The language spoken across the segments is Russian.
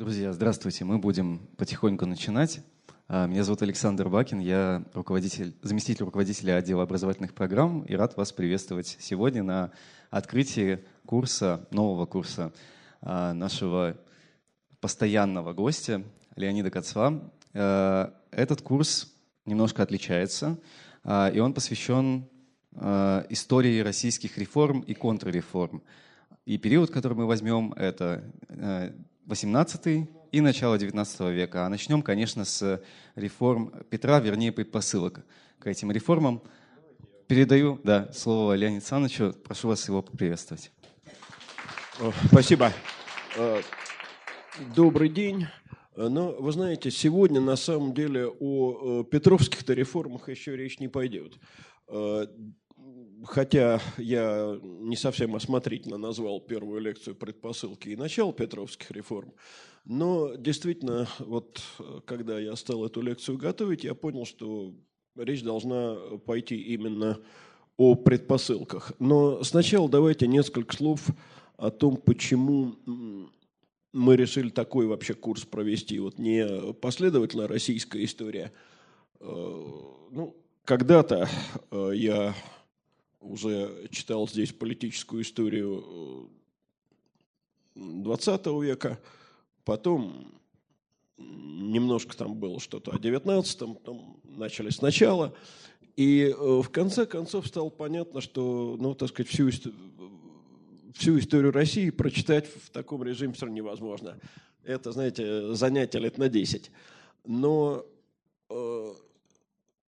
Друзья, здравствуйте. Мы будем потихоньку начинать. А, меня зовут Александр Бакин, я руководитель, заместитель руководителя отдела образовательных программ и рад вас приветствовать сегодня на открытии курса, нового курса а, нашего постоянного гостя Леонида Кацва. А, этот курс немножко отличается, и он посвящен истории российских реформ и контрреформ. И период, который мы возьмем, это 18 и начало 19 века. А начнем, конечно, с реформ Петра, вернее, предпосылок к этим реформам. Передаю да, слово Леониду Александровичу. Прошу вас его поприветствовать. Спасибо. Э, добрый день. Э, но вы знаете, сегодня на самом деле о петровских-то реформах еще речь не пойдет. Э, хотя я не совсем осмотрительно назвал первую лекцию предпосылки и начало Петровских реформ, но действительно, вот когда я стал эту лекцию готовить, я понял, что речь должна пойти именно о предпосылках. Но сначала давайте несколько слов о том, почему мы решили такой вообще курс провести. Вот не последовательно российская история. Э, ну, когда-то э, я уже читал здесь политическую историю 20 э, века, потом немножко там было что-то о 19-м, потом начали сначала. И э, в конце концов стало понятно, что, ну, так сказать, всю, всю историю России прочитать в таком режиме все равно невозможно. Это, знаете, занятие лет на 10. Но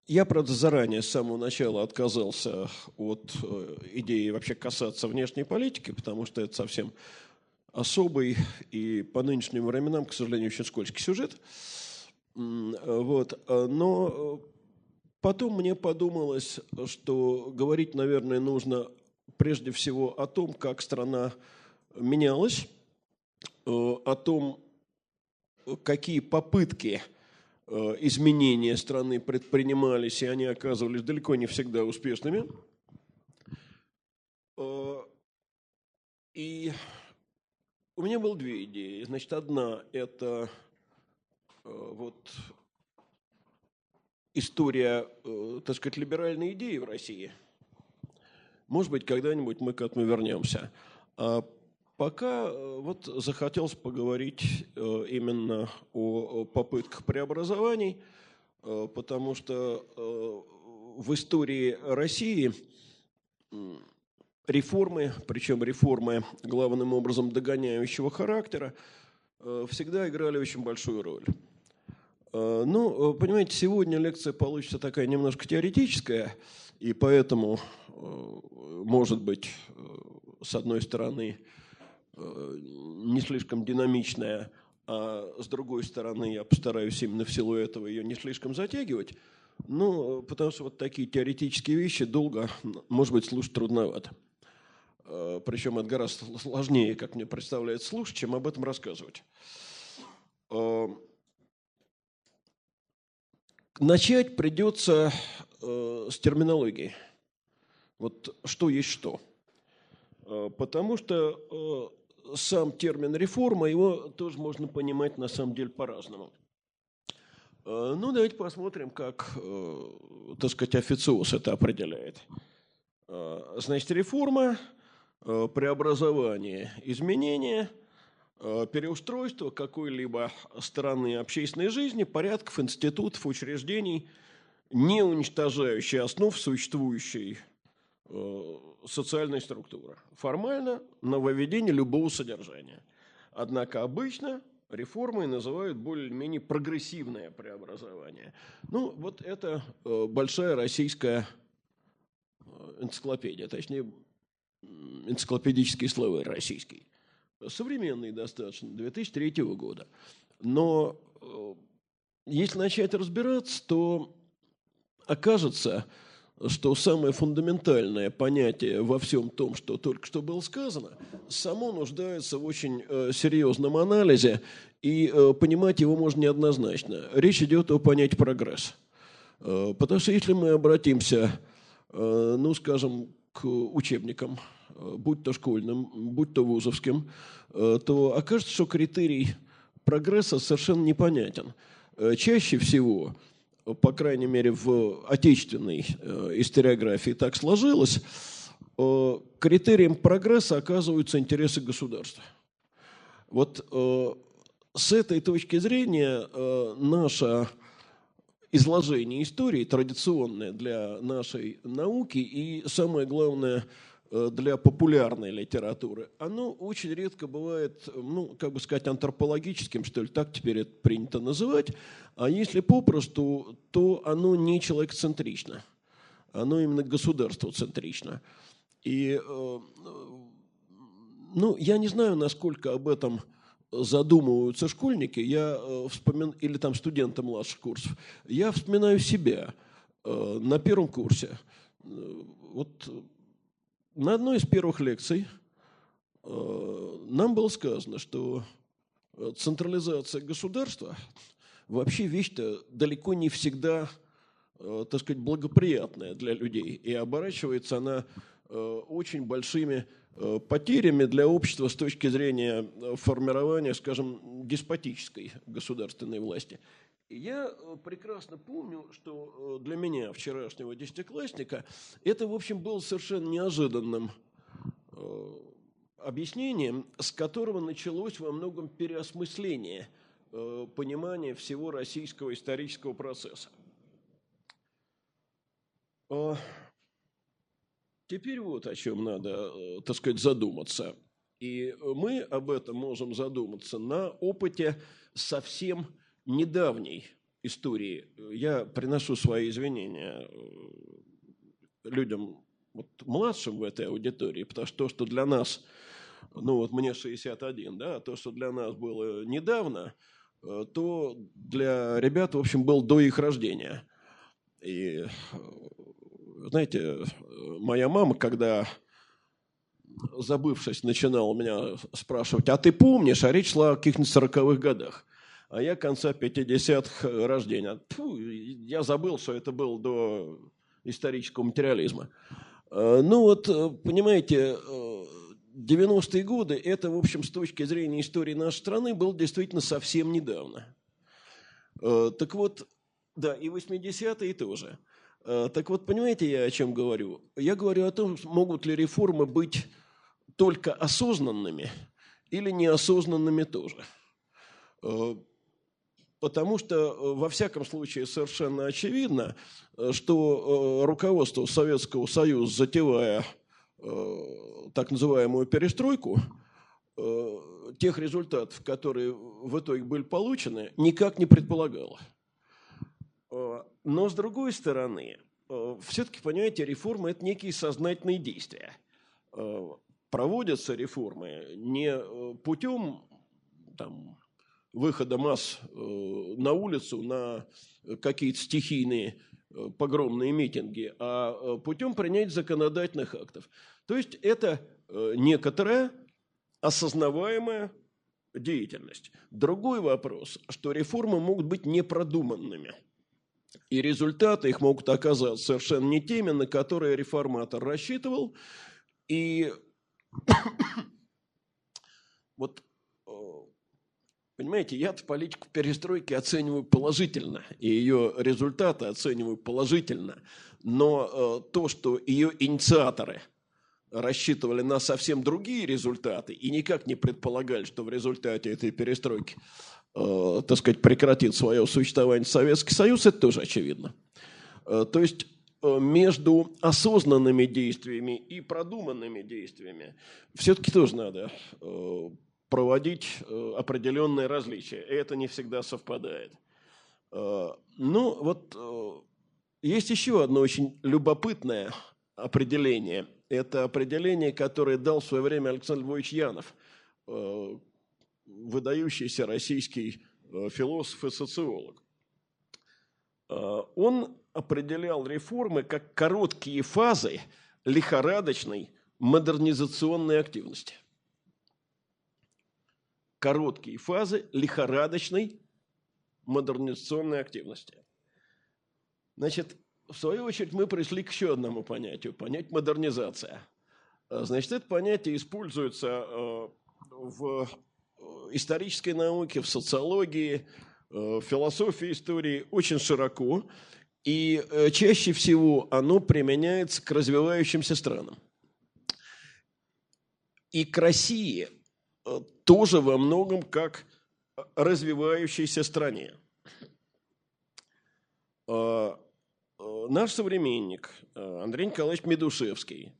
я, правда, заранее, с самого начала отказался от э, идеи вообще касаться внешней политики, потому что это совсем особый и по нынешним временам, к сожалению, очень скользкий сюжет. Вот. Но потом мне подумалось, что говорить, наверное, нужно прежде всего о том, как страна менялась, э, о том, какие попытки – Э, изменения страны предпринимались, и они оказывались далеко не всегда успешными. Э, и у меня было две идеи. Значит, одна – это э, вот история, так сказать, либеральной идеи в России. Может быть, когда-нибудь мы к этому вернемся. Пока э, вот захотелось поговорить э, именно о попытках преобразований, э, потому что в истории России реформы, причем реформы главным образом догоняющего характера, всегда играли очень большую роль. Ну, понимаете, сегодня лекция получится такая немножко теоретическая, и поэтому, может быть, с одной стороны, не слишком динамичная, а с другой стороны я постараюсь именно в силу этого ее не слишком затягивать. Ну, потому что вот такие теоретические вещи долго, может быть, слушать трудновато. Э, Причем это гораздо сложнее, как мне представляется, слушать, чем об этом рассказывать. Э, начать придется с терминологии. Вот что есть что. Потому что сам термин реформа, его тоже можно понимать на самом деле по-разному. Э, ну, давайте посмотрим, как, э, так сказать, официоз это определяет. Э, значит, реформа, преобразование, изменение, переустройство какой-либо стороны общественной жизни, порядков, институтов, учреждений, не уничтожающие основ существующей социальная структура. Формально нововведение любого содержания. Однако обычно реформой называют более-менее прогрессивное преобразование. Ну, вот это э, большая российская э, энциклопедия, точнее, энциклопедический словарь российский. Современный достаточно, 2003 года. Но э, если начать разбираться, то окажется, что самое фундаментальное понятие во всем том, что только что было сказано, само нуждается в очень э, серьезном анализе, и э, понимать его можно неоднозначно. Речь идет о понятии прогресс. Э, потому что если мы обратимся, ну, скажем, к учебникам, будь то школьным, будь то вузовским, то окажется, что критерий прогресса совершенно непонятен. Чаще всего, по крайней мере, в отечественной историографии так сложилось, критерием прогресса оказываются интересы государства. Вот с этой точки зрения наша изложение истории, традиционное для нашей науки и, самое главное, э, для популярной литературы, оно очень редко бывает, ну, как бы сказать, антропологическим, что ли, так теперь это принято называть, а если попросту, то оно не человекоцентрично, оно именно государствоцентрично. И, э, ну, я не знаю, насколько об этом задумываются школьники, я э, вспомин... или там студенты младших курсов, я вспоминаю себя э, на первом курсе. Э, вот на одной из первых лекций нам было сказано, что централизация государства вообще вещь-то далеко не всегда, так сказать, благоприятная для людей. И оборачивается она очень большими Э, потерями для общества с точки зрения э, формирования, скажем, деспотической государственной власти. Я э, прекрасно помню, что для меня, вчерашнего десятиклассника, это, в общем, было совершенно неожиданным объяснением, с которого началось во многом переосмысление понимания всего российского исторического процесса. Теперь вот о чем надо, э, так сказать, задуматься. И мы об этом можем задуматься на опыте совсем недавней истории. Я приношу свои извинения э, людям вот, младшим в этой аудитории, потому что то, что для нас, ну вот мне 61, да, то, что для нас было недавно, э, то для ребят, в общем, был до их рождения. И знаете, моя мама, когда забывшись, начинала меня спрашивать, а ты помнишь, а речь шла о каких-нибудь сороковых годах. А я конца 50-х рождения. Фу, я забыл, что это было до исторического материализма. А, ну вот, понимаете, 90-е годы, это, в общем, с точки зрения истории нашей страны, было действительно совсем недавно. Так вот, да, и 80-е тоже – Э, так вот, понимаете, я о чем говорю? Я говорю о том, могут ли реформы быть только осознанными или неосознанными тоже. Э, потому что, э, во всяком случае, совершенно очевидно, что руководство Советского Союза, затевая так называемую перестройку, тех результатов, которые в итоге были получены, никак не предполагало. Но с другой стороны, э, все-таки, понимаете, реформы – это некие сознательные действия. Э, проводятся реформы не э, путем там, выхода масс на улицу на какие-то стихийные погромные митинги, а путем принятия законодательных актов. То есть это некоторая осознаваемая деятельность. Другой вопрос, что реформы могут быть непродуманными – и результаты их могут оказаться совершенно не теми, на которые реформатор рассчитывал. И вот, э, понимаете, я-то политику перестройки оцениваю положительно, и ее результаты оцениваю положительно. Но э, то, что ее инициаторы рассчитывали на совсем другие результаты и никак не предполагали, что в результате этой перестройки э, так сказать, прекратит свое существование Советский Союз, это тоже очевидно. Э, то есть э, между осознанными действиями и продуманными действиями все-таки тоже надо э, проводить э, определенные различия. И это не всегда совпадает. Э, ну, вот э, есть еще одно очень любопытное определение. Это определение, которое дал в свое время Александр Львович Янов, выдающийся российский философ и социолог. Он определял реформы как короткие фазы лихорадочной модернизационной активности. Короткие фазы лихорадочной модернизационной активности. Значит, в свою очередь мы пришли к еще одному понятию, понять модернизация. Значит, это понятие используется э, в исторической науке, в социологии, в философии истории очень широко. И чаще всего оно применяется к развивающимся странам. И к России тоже во многом как развивающейся стране. А, а, наш современник Андрей Николаевич Медушевский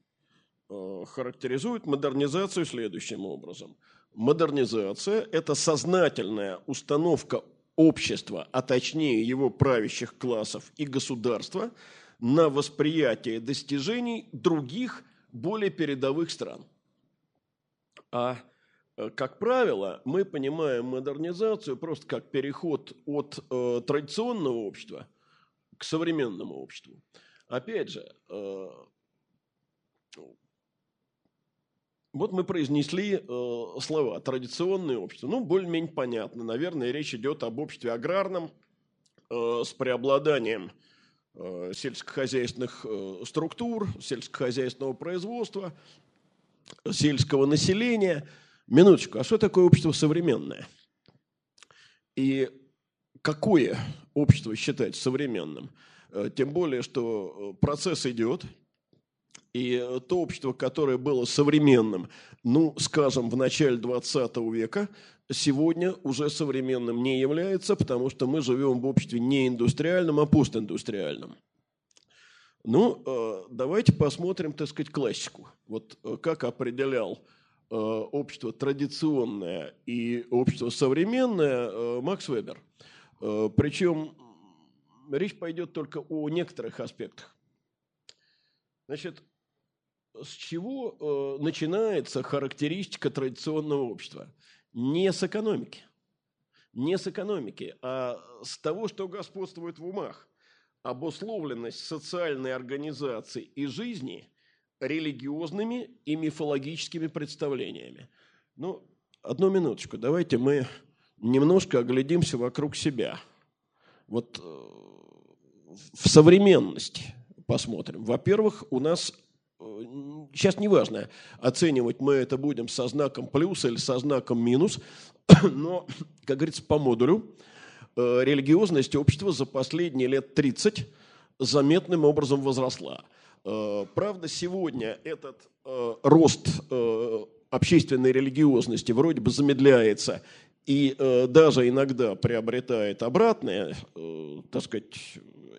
характеризует модернизацию следующим образом. Модернизация – это сознательная установка общества, а точнее его правящих классов и государства на восприятие достижений других, более передовых стран. А Э, как правило, мы понимаем модернизацию просто как переход от э, традиционного общества к современному обществу. Опять же, э, вот мы произнесли э, слова «традиционное общество». Ну, более-менее понятно. Наверное, речь идет об обществе аграрном э, с преобладанием э, сельскохозяйственных э, структур, сельскохозяйственного производства, сельского населения – Минуточку, а что такое общество современное? И какое общество считать современным? Э, тем более, что э, процесс идет, и то общество, которое было современным, ну, скажем, в начале 20 века, сегодня уже современным не является, потому что мы живем в обществе не индустриальном, а постиндустриальном. Ну, э, давайте посмотрим, так сказать, классику. Вот как определял общество традиционное и общество современное э, Макс Вебер. Э, Причем речь пойдет только о некоторых аспектах. Значит, с чего начинается характеристика традиционного общества? Не с экономики. Не с экономики, а с того, что господствует в умах. Обусловленность социальной организации и жизни – религиозными и мифологическими представлениями. Ну, одну минуточку, давайте мы немножко оглядимся вокруг себя. Вот э, в современности посмотрим. Во-первых, у нас э, сейчас неважно, оценивать мы это будем со знаком плюс или со знаком минус, но, как говорится, по модулю э, религиозность общества за последние лет 30 заметным образом возросла. Э, правда, сегодня этот э, рост э, общественной религиозности вроде бы замедляется и даже иногда приобретает обратное, так сказать,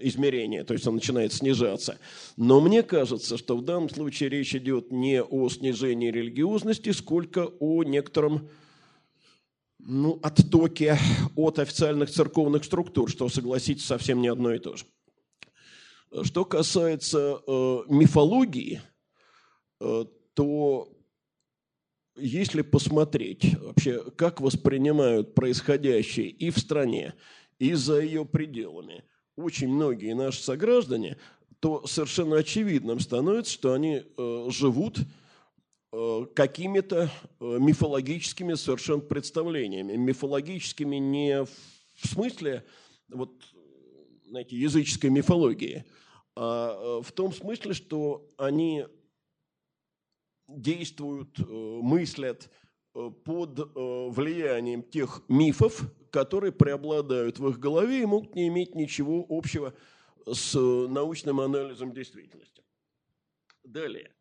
измерение, то есть он начинает снижаться. Но мне кажется, что в данном случае речь идет не о снижении религиозности, сколько о некотором ну, оттоке от официальных церковных структур, что, согласитесь, совсем не одно и то же. Что касается э, мифологии, э, то если посмотреть вообще, как воспринимают происходящее и в стране, и за ее пределами очень многие наши сограждане, то совершенно очевидным становится, что они э, живут э, какими-то э, мифологическими совершенно представлениями. Мифологическими не в смысле вот, знаете, языческой мифологии – в том смысле, что они действуют, э, мыслят э, под влиянием тех мифов, которые преобладают в их голове и могут не иметь ничего общего с научным анализом действительности. Далее.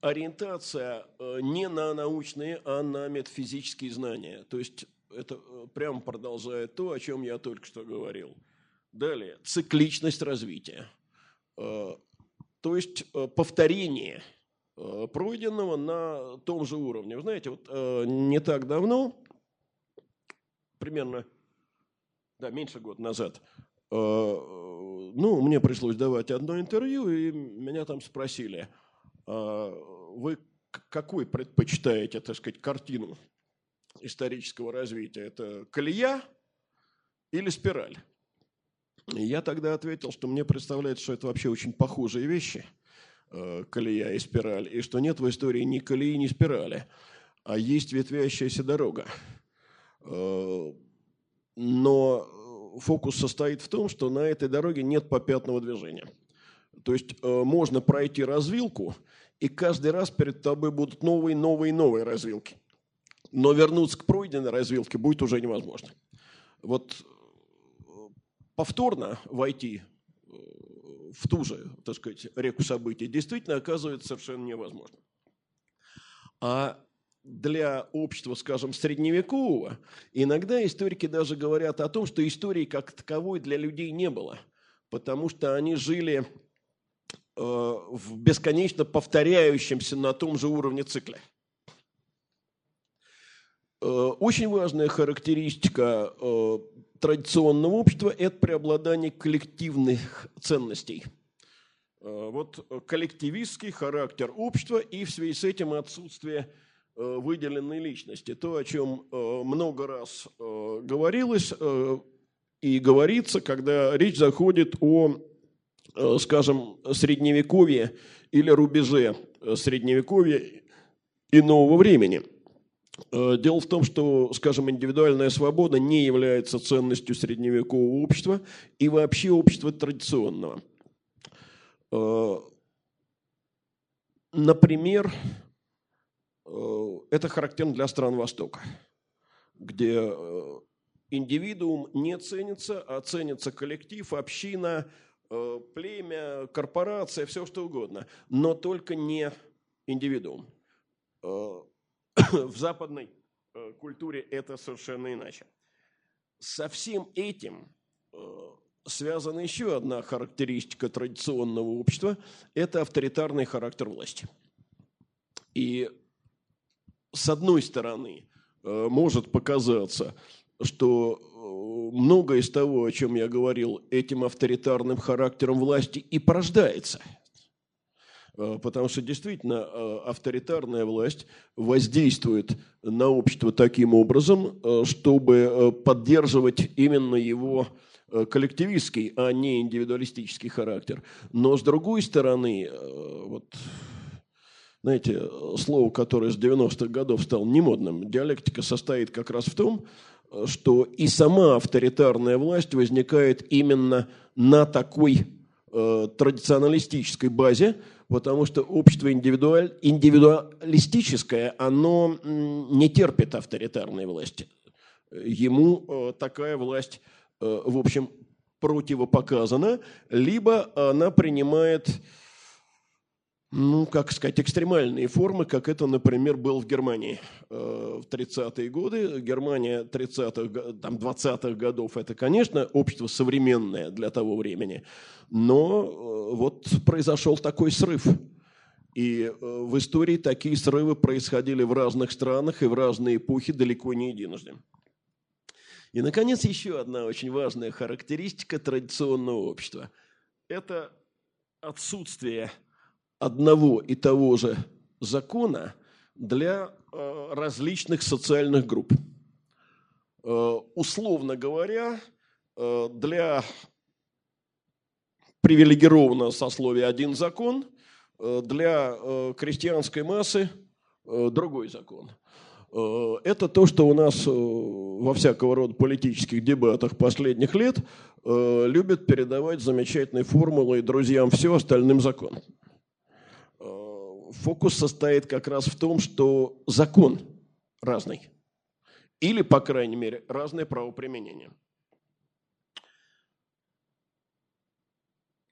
Ориентация не на научные, а на метафизические знания. То есть это прямо продолжает то, о чем я только что говорил – Далее, цикличность развития. Э, то есть э, повторение э, пройденного на том же уровне. Вы знаете, вот не так давно, примерно, да, меньше года назад, ну, мне пришлось давать одно интервью, и меня там спросили, вы какой предпочитаете, так сказать, картину исторического развития? Это колея или спираль? Я тогда ответил, что мне представляется, что это вообще очень похожие вещи, э, колея и спираль, и что нет в истории ни колеи, ни спирали, а есть ветвящаяся дорога. Э, но фокус состоит в том, что на этой дороге нет попятного движения. То есть э, можно пройти развилку, и каждый раз перед тобой будут новые, новые, новые развилки. но вернуться к пройденной развилке будет уже невозможно. Вот повторно войти в ту же, так сказать, реку событий действительно оказывается совершенно невозможно. А для общества, скажем, средневекового, иногда историки даже говорят о том, что истории как таковой для людей не было, потому что они жили э, в бесконечно повторяющемся на том же уровне цикле. Э, очень важная характеристика э, традиционного общества – это преобладание коллективных ценностей. Вот коллективистский характер общества и в связи с этим отсутствие Э, выделенной личности. То, о чем э, много раз э, говорилось и говорится, когда речь заходит о, скажем, средневековье или рубеже средневековья и нового времени. Дело в том, что, скажем, индивидуальная свобода не является ценностью средневекового общества и вообще общества традиционного. Например, Э, это характерно для стран Востока, где э, индивидуум не ценится, а ценится коллектив, община, э, племя, корпорация, все что угодно, но только не индивидуум. В западной культуре это совершенно иначе. Со всем этим связана еще одна характеристика традиционного общества – это авторитарный характер власти. И с одной стороны, э, может показаться, что э, многое из того, о чем я говорил, этим авторитарным характером власти и порождается. Э, потому что действительно авторитарная власть воздействует на общество таким образом, чтобы поддерживать именно его коллективистский, а не индивидуалистический характер. Но с другой стороны, вот знаете, слово, которое с 90-х годов стало немодным. Диалектика состоит как раз в том, что и сама авторитарная власть возникает именно на такой э, традиционалистической базе, потому что общество индивидуаль, индивидуалистическое, оно не терпит авторитарной власти. Ему э, такая власть, э, в общем, противопоказана, либо она принимает ну, как сказать, экстремальные формы, как это, например, было в Германии э, в 30-е годы. Германия 30-х, там, 20-х годов – это, конечно, общество современное для того времени, но э, вот произошел такой срыв. И э, в истории такие срывы происходили в разных странах и в разные эпохи далеко не единожды. И, наконец, еще одна очень важная характеристика традиционного общества – это отсутствие – одного и того же закона для э, различных социальных групп. Э, условно говоря, э, для привилегированного сословия один закон, для крестьянской массы другой закон. Это то, что у нас во всякого рода политических дебатах последних лет любят передавать замечательные формулы друзьям все, остальным закон фокус состоит как раз в том, что закон разный. Или, по крайней мере, разное правоприменение.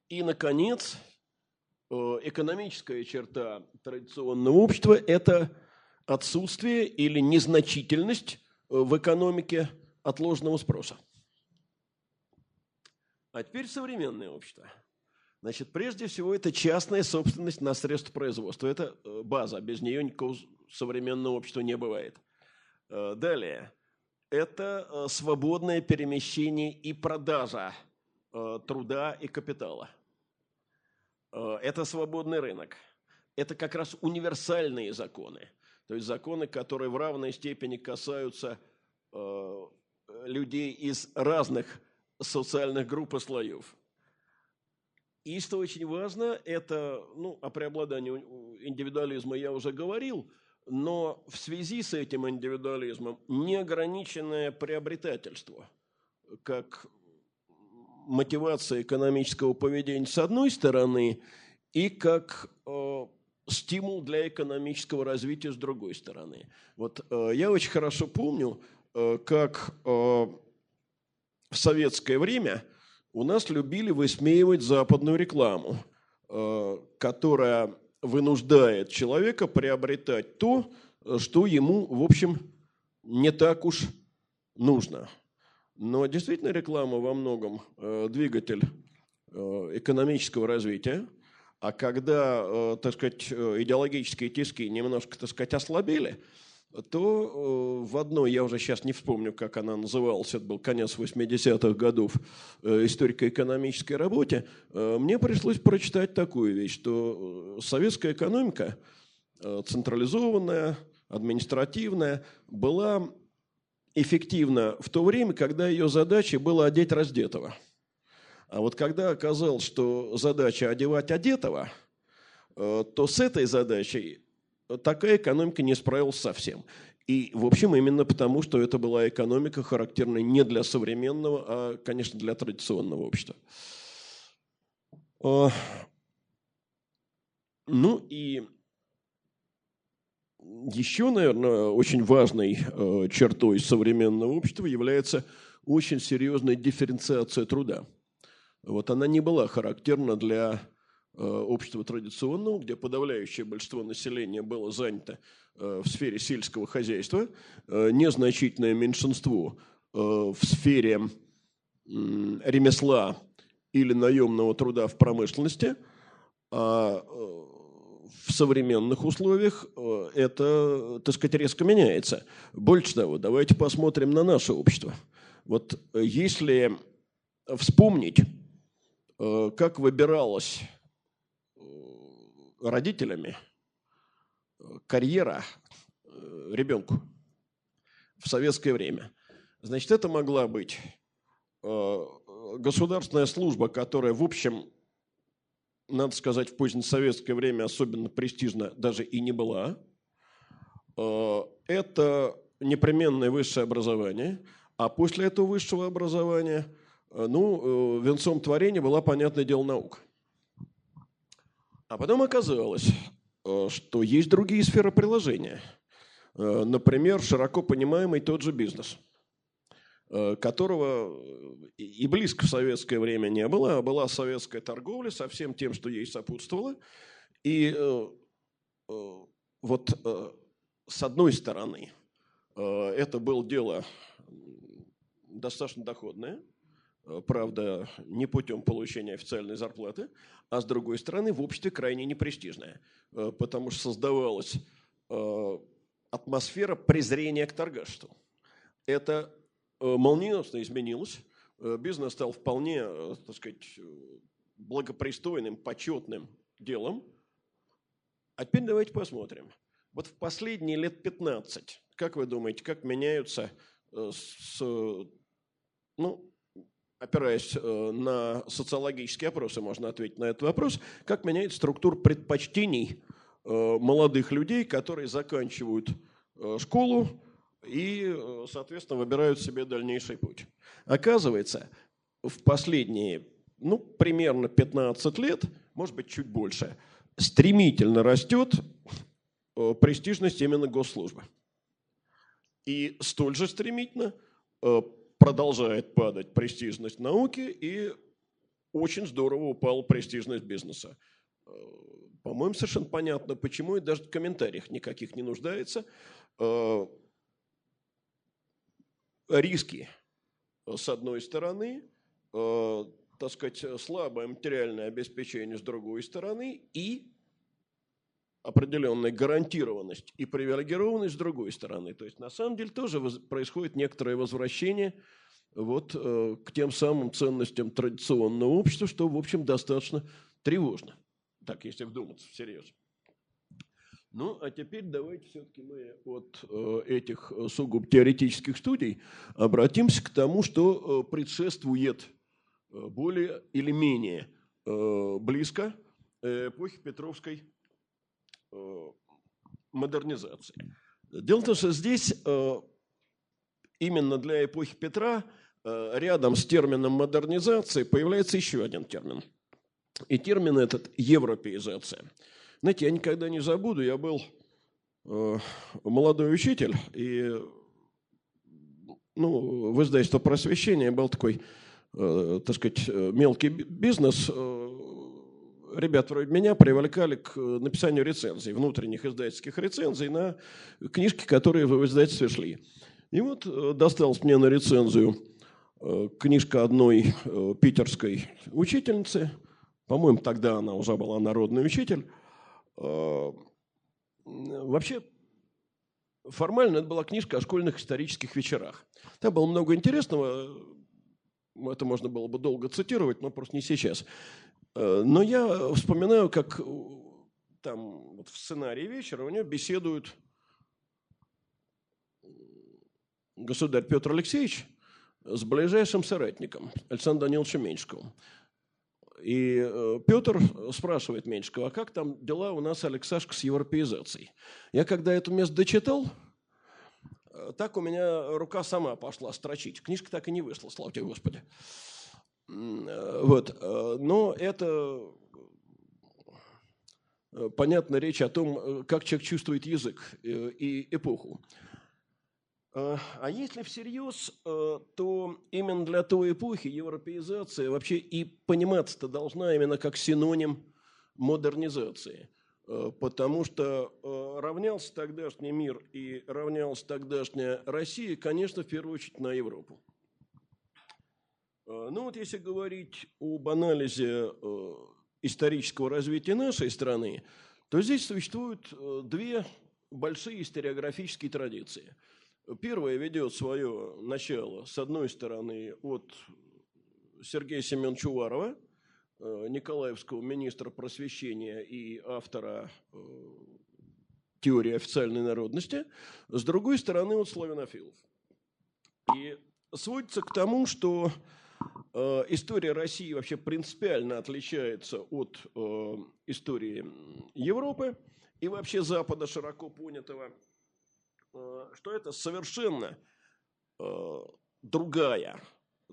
И, наконец, э, экономическая черта традиционного общества – это отсутствие или незначительность э, в экономике отложенного спроса. А теперь современное общество – Значит, прежде всего, это частная собственность на средства производства. Это э, база, без нее никакого современного общества не бывает. Э, далее, это э, свободное перемещение и продажа труда и капитала. Это свободный рынок. Это как раз универсальные законы. То есть законы, которые в равной степени касаются людей из разных социальных групп и слоев. И что очень важно, это, ну, о преобладании индивидуализма я уже говорил, но в связи с этим индивидуализмом неограниченное приобретательство, как мотивация экономического поведения с одной стороны, и как э, стимул для экономического развития с другой стороны. Вот э, я очень хорошо помню, э, как э, в советское время у нас любили высмеивать западную рекламу, э, которая вынуждает человека приобретать то, что ему, в общем, не так уж нужно. Но действительно реклама во многом э, двигатель э, экономического развития. А когда, так сказать, идеологические тиски немножко, так сказать, ослабели, то в одной, я уже сейчас не вспомню, как она называлась, это был конец 80-х годов, историко-экономической работе, мне пришлось прочитать такую вещь, что советская экономика, централизованная, административная, была эффективна в то время, когда ее задачей было одеть раздетого. А вот когда оказалось, что задача одевать одетого, э, то с этой задачей такая экономика не справилась совсем. И, в общем, именно потому, что это была экономика, характерная не для современного, а, конечно, для традиционного общества. Э, ну и еще, наверное, очень важной э, чертой современного общества является очень серьезная дифференциация труда. Вот она не была характерна для общества традиционного, где подавляющее большинство населения было занято э, в сфере сельского хозяйства, незначительное меньшинство в сфере ремесла или наемного труда в промышленности, а в современных условиях э, это, так сказать, резко меняется. Больше того, давайте посмотрим на наше общество. Вот э, если вспомнить, э, как выбиралась родителями карьера ребенку в советское время, значит, это могла быть государственная служба, которая, в общем, надо сказать, в позднесоветское время особенно престижна даже и не была. Э, это непременное высшее образование, а после этого высшего образования, э, ну, э, венцом творения была, понятное дело, наука. А потом оказалось, что есть другие сферы приложения. Например, широко понимаемый тот же бизнес – Э, которого э, и близко в советское время не было, а была советская торговля со всем тем, что ей сопутствовало. И э, вот с одной стороны, это было дело достаточно доходное, правда, не путем получения официальной зарплаты, а с другой стороны, в обществе крайне непрестижное, потому что создавалась атмосфера презрения к торгашеству. Это Э, молниеносно изменилось. Э, бизнес стал вполне, э, так сказать, благопристойным, почетным делом. А теперь давайте посмотрим. Вот в последние лет 15, как вы думаете, как меняются, с, ну, опираясь на социологические опросы, можно ответить на этот вопрос, как меняется структура предпочтений молодых людей, которые заканчивают школу, и, э, соответственно, выбирают себе дальнейший путь. Оказывается, в последние, ну, примерно 15 лет, может быть, чуть больше, стремительно растет э, престижность именно госслужбы. И столь же стремительно э, продолжает падать престижность науки и очень здорово упала престижность бизнеса. По-моему, совершенно понятно, почему, и даже в комментариях никаких не нуждается риски, э, с одной стороны, э, так сказать, слабое материальное обеспечение с другой стороны и определенная гарантированность и привилегированность с другой стороны. То есть на самом деле тоже происходит некоторое возвращение вот, э, к тем самым ценностям традиционного общества, что, в общем, достаточно тревожно. Так, если вдуматься всерьез. Ну, а теперь давайте все-таки мы от э, этих э, сугубо теоретических студий обратимся к тому, что э, предшествует более или менее близко эпохи Петровской модернизации. Дело в том, что здесь именно для эпохи Петра рядом с термином модернизации появляется еще один термин. И термин этот – европеизация – Знаете, я никогда не забуду, я был э, молодой учитель, и ну, в издательство просвещения был такой, э, так сказать, мелкий бизнес. Ребят вроде меня привлекали к написанию рецензий, внутренних издательских рецензий на книжки, которые в издательстве шли. И вот досталось мне на рецензию книжка одной питерской учительницы, по-моему, тогда она уже была народный учитель, Э, вообще, формально это была книжка о школьных исторических вечерах. Там было много интересного, это можно было бы долго цитировать, но просто не сейчас. Э, но я вспоминаю, как там вот в сценарии вечера у нее беседуют государь Петр Алексеевич с ближайшим соратником Александром Даниловичем Меньшиковым. И э, Петр спрашивает Меньшикова, а как там дела у нас, Алексашка, с европеизацией? Я когда это место дочитал, э, так у меня рука сама пошла строчить. Книжка так и не вышла, слава тебе Господи. Э, вот. Но это понятно речь о том, как человек чувствует язык и эпоху. Э, а если всерьез, э, то именно для той эпохи европеизация вообще и пониматься-то должна именно как синоним модернизации. Э, потому что равнялся тогдашний мир и равнялась тогдашняя Россия, конечно, в первую очередь на Европу. Ну вот если говорить об анализе исторического развития нашей страны, то здесь существуют две большие историографические традиции – Первое ведет свое начало, с одной стороны, от Сергея Семеновича Уварова, э, Николаевского министра просвещения и автора э, теории официальной народности, с другой стороны, от славянофилов. И сводится к тому, что э, история России вообще принципиально отличается от истории Европы и вообще Запада широко понятого – Э, что это совершенно э, другая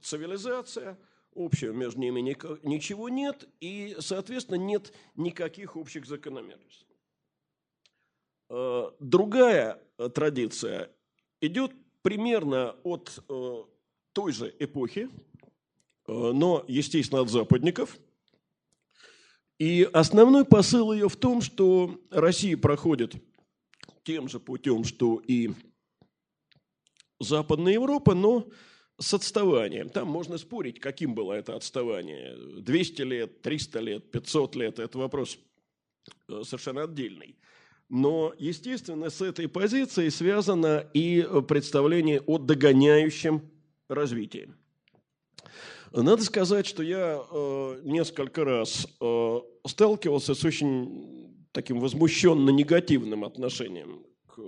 цивилизация, общего между ними ничего нет, и, соответственно, нет никаких общих закономерностей. Э, другая традиция идет примерно от той же эпохи, но, естественно, от западников. И основной посыл ее в том, что Россия проходит – тем же путем, что и Западная Европа, но с отставанием. Там можно спорить, каким было это отставание. 200 лет, 300 лет, 500 лет – это вопрос э, совершенно отдельный. Но, естественно, с этой позицией связано и представление о догоняющем развитии. Надо сказать, что я э, несколько раз э, сталкивался с очень таким возмущенно негативным отношением к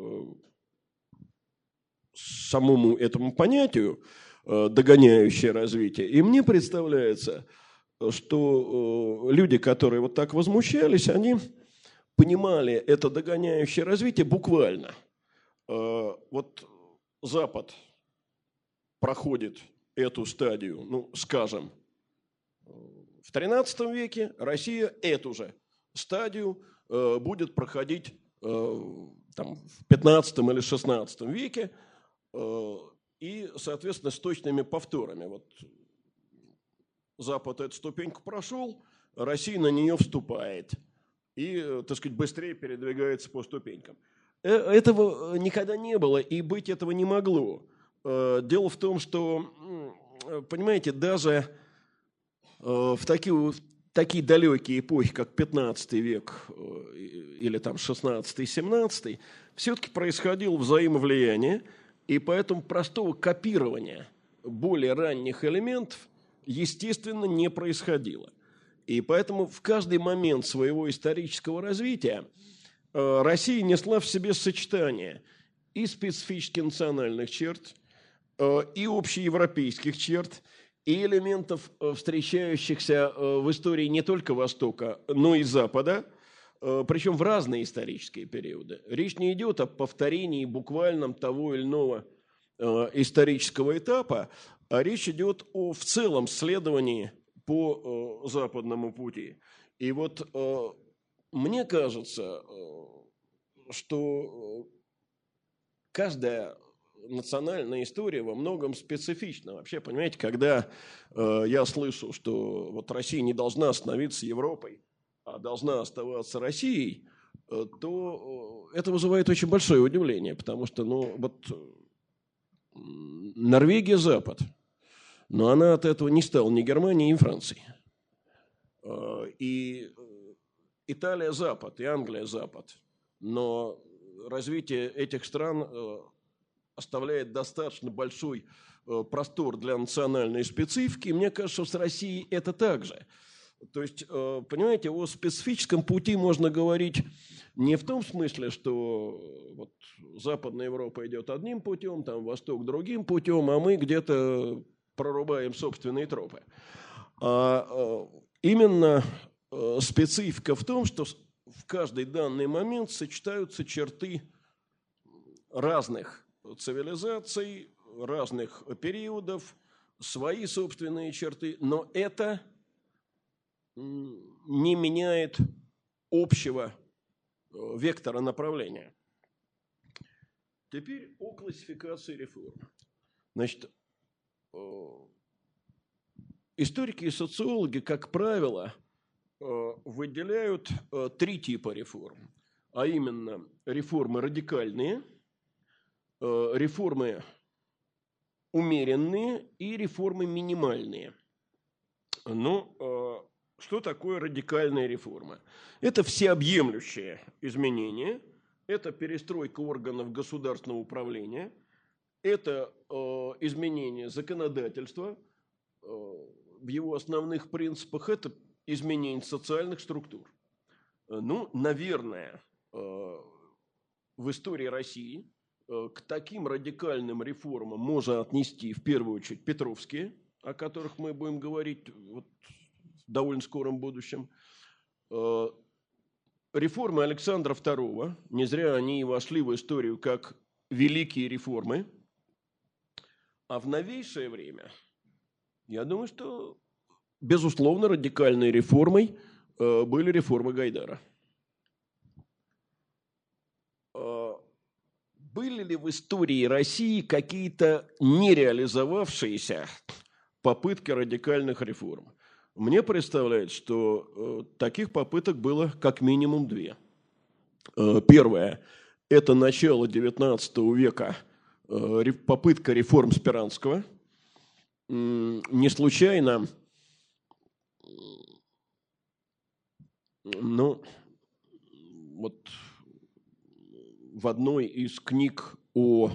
самому этому понятию, догоняющее развитие. И мне представляется, что э, люди, которые вот так возмущались, они понимали это догоняющее развитие буквально. Э, вот Запад проходит эту стадию, ну, скажем, в XIII веке, Россия эту же стадию Э, будет проходить э, там, в 15 или 16 веке э, и, соответственно, с точными повторами. Вот Запад эту ступеньку прошел, Россия на нее вступает и, так сказать, быстрее передвигается по ступенькам. Этого никогда не было и быть этого не могло. Дело в том, что, понимаете, даже в такие, такие далекие эпохи, как 15 век э, или там 16-17, все-таки происходило взаимовлияние, и поэтому простого копирования более ранних элементов, естественно, не происходило. И поэтому в каждый момент своего исторического развития э, Россия несла в себе сочетание и специфических национальных черт, э, и общеевропейских черт – и элементов, э, встречающихся в истории не только Востока, но и Запада, причем в разные исторические периоды. Речь не идет о повторении буквальном того или иного исторического этапа, а речь идет о в целом следовании по западному пути. И вот мне кажется, э, что каждая национальная история во многом специфична. Вообще, понимаете, когда э, я слышу, что вот Россия не должна становиться Европой, должна оставаться Россией, э, то э, это вызывает очень большое удивление, потому что, ну, вот Норвегия – Запад, но она от этого не стала ни Германией, ни Францией. Э, и Италия – Запад, и Англия – Запад. Но развитие этих стран э, оставляет достаточно большой э, простор для национальной специфики. мне кажется, с Россией это также. То есть, э, понимаете, о специфическом пути можно говорить не в том смысле, что вот Западная Европа идет одним путем, там Восток другим путем, а мы где-то прорубаем собственные тропы. А именно специфика в том, что в каждый данный момент сочетаются черты разных цивилизаций, разных периодов, свои собственные черты, но это не меняет общего э, вектора направления. Теперь о классификации реформ. Значит, э, историки и социологи, как правило, э, выделяют три типа реформ, а именно реформы радикальные – реформы умеренные и реформы минимальные. Ну, э, что такое радикальная реформа? Это всеобъемлющее изменение, это перестройка органов государственного управления, это э, изменение законодательства в его основных принципах, это изменение социальных структур. Ну, наверное, в истории России – Э, к таким радикальным реформам можно отнести в первую очередь Петровские, о которых мы будем говорить вот довольно скором будущем. Э, реформы Александра II, не зря они вошли в историю как великие реформы. А в новейшее время, я думаю, что, безусловно, радикальной реформой э, были реформы Гайдара – были ли в истории России какие-то нереализовавшиеся попытки радикальных реформ? Мне представляется, что э, таких попыток было как минимум две. Э, первое – это начало XIX века, э, попытка реформ Спиранского. Не случайно, ну, вот в одной из книг о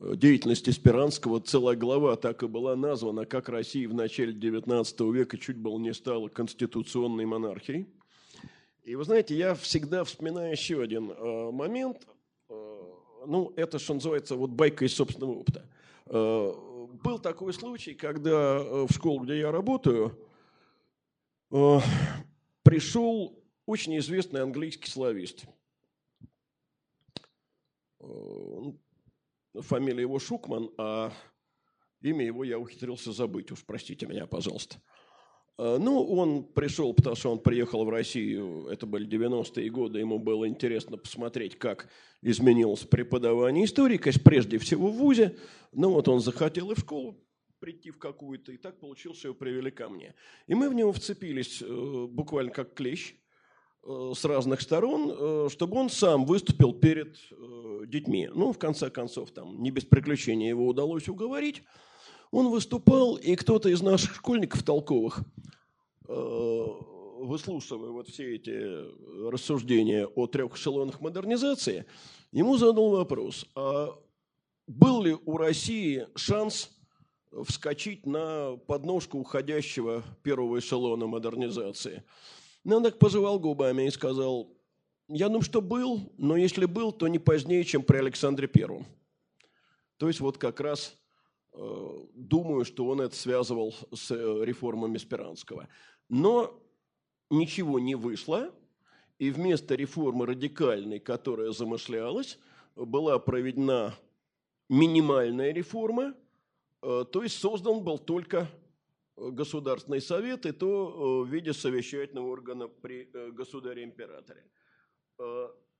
деятельности Спиранского целая глава так и была названа, как Россия в начале XIX века чуть было не стала конституционной монархией. И вы знаете, я всегда вспоминаю еще один э, момент. Э, ну, это, что называется, вот байка из собственного опыта. Э, был такой случай, когда э, в школу, где я работаю, э, пришел очень известный английский славист – Э, фамилия его Шукман, а имя его я ухитрился забыть, уж простите меня, пожалуйста. Э, ну, он пришел, потому что он приехал в Россию, это были 90-е годы, ему было интересно посмотреть, как изменилось преподавание истории, конечно, прежде всего в ВУЗе. Ну, вот он захотел и в школу прийти в какую-то, и так получилось, что его привели ко мне. И мы в него вцепились э, буквально как клещ – с разных сторон, э, чтобы он сам выступил перед э, детьми. Ну, в конце концов, там не без приключений его удалось уговорить. Он выступал, и кто-то из наших школьников толковых, выслушивая вот все эти рассуждения о трех эшелонах модернизации, ему задал вопрос, а был ли у России шанс вскочить на подножку уходящего первого эшелона модернизации – он так пожевал губами и сказал, я думаю, что был, но если был, то не позднее, чем при Александре Первом. То есть вот как раз э, думаю, что он это связывал с э, реформами Спиранского. Но ничего не вышло, и вместо реформы радикальной, которая замышлялась, была проведена минимальная реформа, э, то есть создан был только Государственный совет, и то в виде совещательного органа при государе-императоре.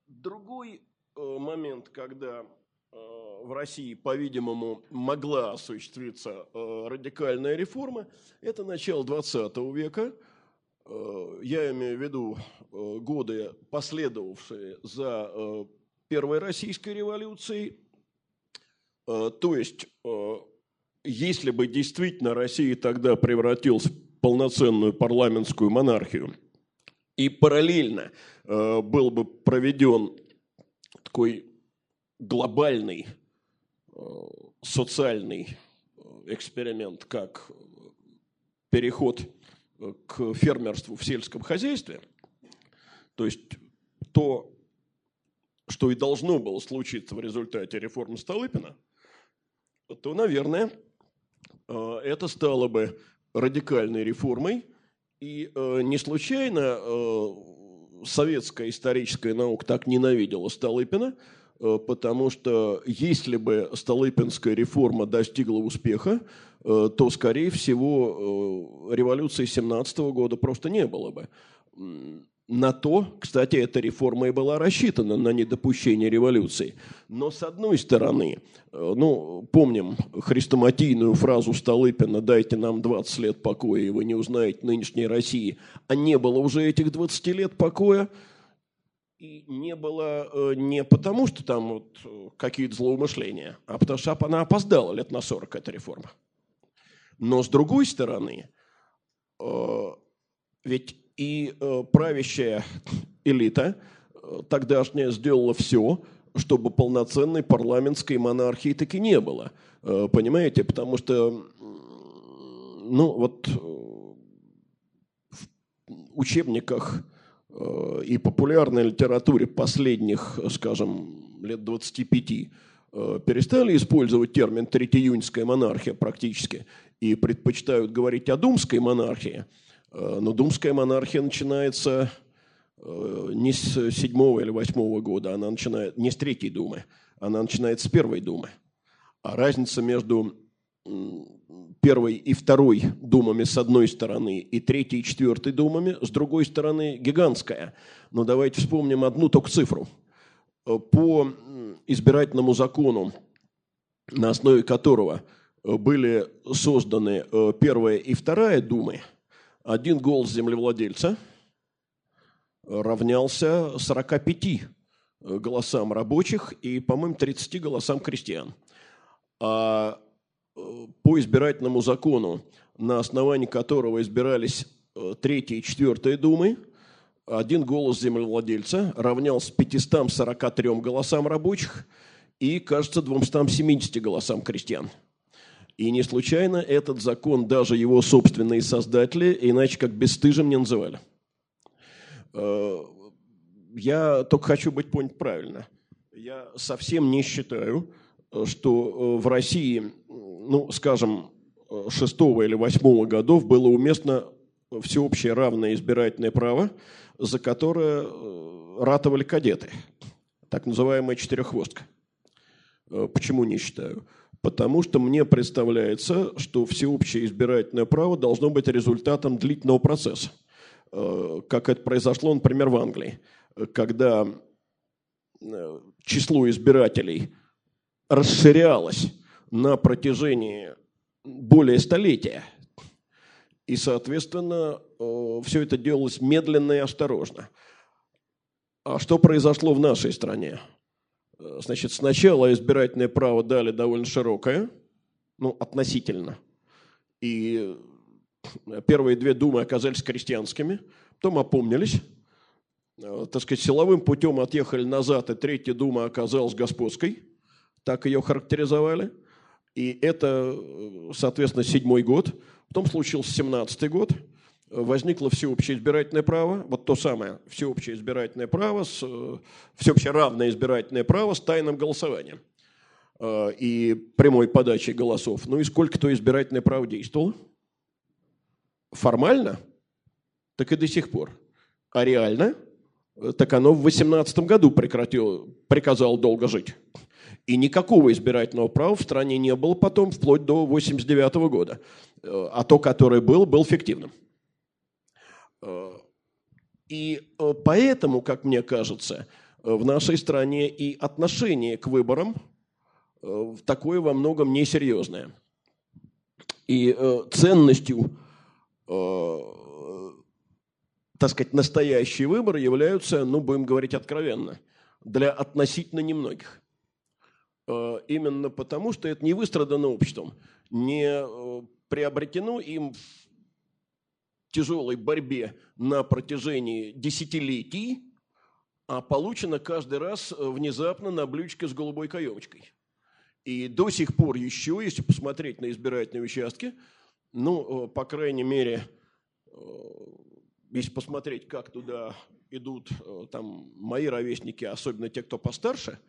Другой момент, когда в России, по-видимому, могла осуществиться радикальная реформа, это начало 20 века – Э, я имею в виду э, годы, последовавшие за э, Первой Российской революцией. То есть, если бы действительно Россия тогда превратилась в полноценную парламентскую монархию, и параллельно был бы проведен такой глобальный социальный эксперимент, как переход к фермерству в сельском хозяйстве, то есть то, что и должно было случиться в результате реформы Столыпина, то, наверное, э, это стало бы радикальной реформой. И э, не случайно э, советская историческая наука так ненавидела Столыпина, потому что если бы Столыпинская реформа достигла успеха, Э, то, скорее всего, э, революции 17 года просто не было бы. На то, кстати, эта реформа и была рассчитана на недопущение революции. Но с одной стороны, э, ну, помним хрестоматийную фразу Столыпина «дайте нам 20 лет покоя, и вы не узнаете нынешней России». А не было уже этих 20 лет покоя, и не было не потому, что там вот какие-то злоумышления, а потому что она опоздала лет на 40, эта реформа. Но с другой стороны, э, ведь и э, правящая элита э, тогдашняя сделала все, чтобы полноценной парламентской монархии таки не было. Понимаете? Потому что, ну вот в учебниках и популярной литературе последних, скажем, лет 25 перестали использовать термин «третьеиюньская монархия» практически и предпочитают говорить о думской монархии, э, но думская монархия начинается э, не с седьмого или восьмого года, она начинает не с третьей думы, она начинает с первой думы. А разница между первой и второй думами с одной стороны и третьей и четвертой думами с другой стороны гигантская. Но давайте вспомним одну только цифру. Э, по избирательному закону, на основе которого – были созданы э, первая и вторая думы, один голос землевладельца равнялся 45 э, голосам рабочих и, по-моему, 30 голосам крестьян. А э, по избирательному закону, на основании которого избирались третья и четвертая думы, один голос землевладельца равнялся 543 голосам рабочих и, кажется, 270 голосам крестьян. И не случайно этот закон даже его собственные создатели иначе как бесстыжим не называли. Э, я только хочу быть понят правильно. Я совсем не считаю, что э, в России, ну, скажем, шестого или восьмого годов было уместно всеобщее равное избирательное право, за которое э, ратовали кадеты, так называемая четыреххвостка. Почему не считаю? Потому что мне представляется, что всеобщее избирательное право должно быть результатом длительного процесса. Э, как это произошло, например, в Англии, когда э, число избирателей расширялось на протяжении более столетия. И, соответственно, э, все это делалось медленно и осторожно. А что произошло в нашей стране? Э, значит, сначала избирательное право дали довольно широкое, ну, относительно. И э, первые две думы оказались крестьянскими, потом опомнились, э, так сказать, силовым путем отъехали назад, и третья дума оказалась господской, так ее характеризовали. И это, соответственно, седьмой год. Потом случился семнадцатый год – возникло всеобщее избирательное право, вот то самое всеобщее избирательное право, с, э, всеобщее равное избирательное право с тайным голосованием э, и прямой подачей голосов. Ну и сколько то избирательное право действовало? Формально? Так и до сих пор. А реально? Так оно в 18 году прекратило, приказало долго жить. И никакого избирательного права в стране не было потом, вплоть до 89 года. Э, а то, которое был, был фиктивным. Э, и э, поэтому, как мне кажется, в нашей стране и отношение к выборам такое во многом несерьезное. И ценностью, так сказать, настоящие выборы являются, ну, будем говорить откровенно, для относительно немногих. Э, именно потому, что это не выстрадано обществом, не э, приобретено им тяжелой борьбе на протяжении десятилетий, а получено каждый раз э, внезапно на блюдечке с голубой каемочкой. И до сих пор еще, если посмотреть на избирательные участки, ну, по крайней мере, если посмотреть, как туда идут там мои ровесники, особенно те, кто постарше –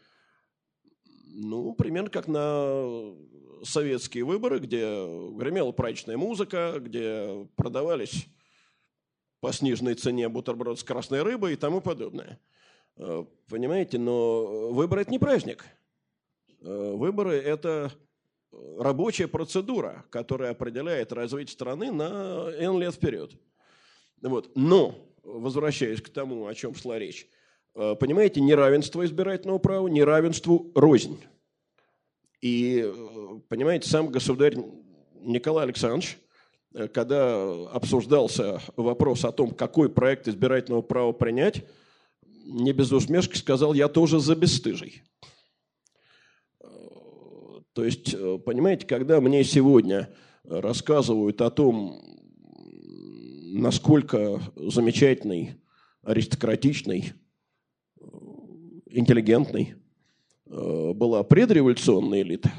ну, примерно как на советские выборы, где гремела праздничная музыка, где продавались по сниженной цене бутерброд с красной рыбой и тому подобное. Э, понимаете, но выборы – это не праздник. Э, выборы – это рабочая процедура, которая определяет развитие страны на N лет вперед. Вот. Но, возвращаясь к тому, о чем шла речь, Э, понимаете, неравенство избирательного права, неравенству рознь. И, э, понимаете, сам государь Николай Александрович, э, когда обсуждался вопрос о том, какой проект избирательного права принять, не без усмешки сказал, я тоже за бесстыжий. То есть, понимаете, когда мне сегодня рассказывают о том, насколько замечательный, аристократичный, интеллигентной, э, была предреволюционная элита,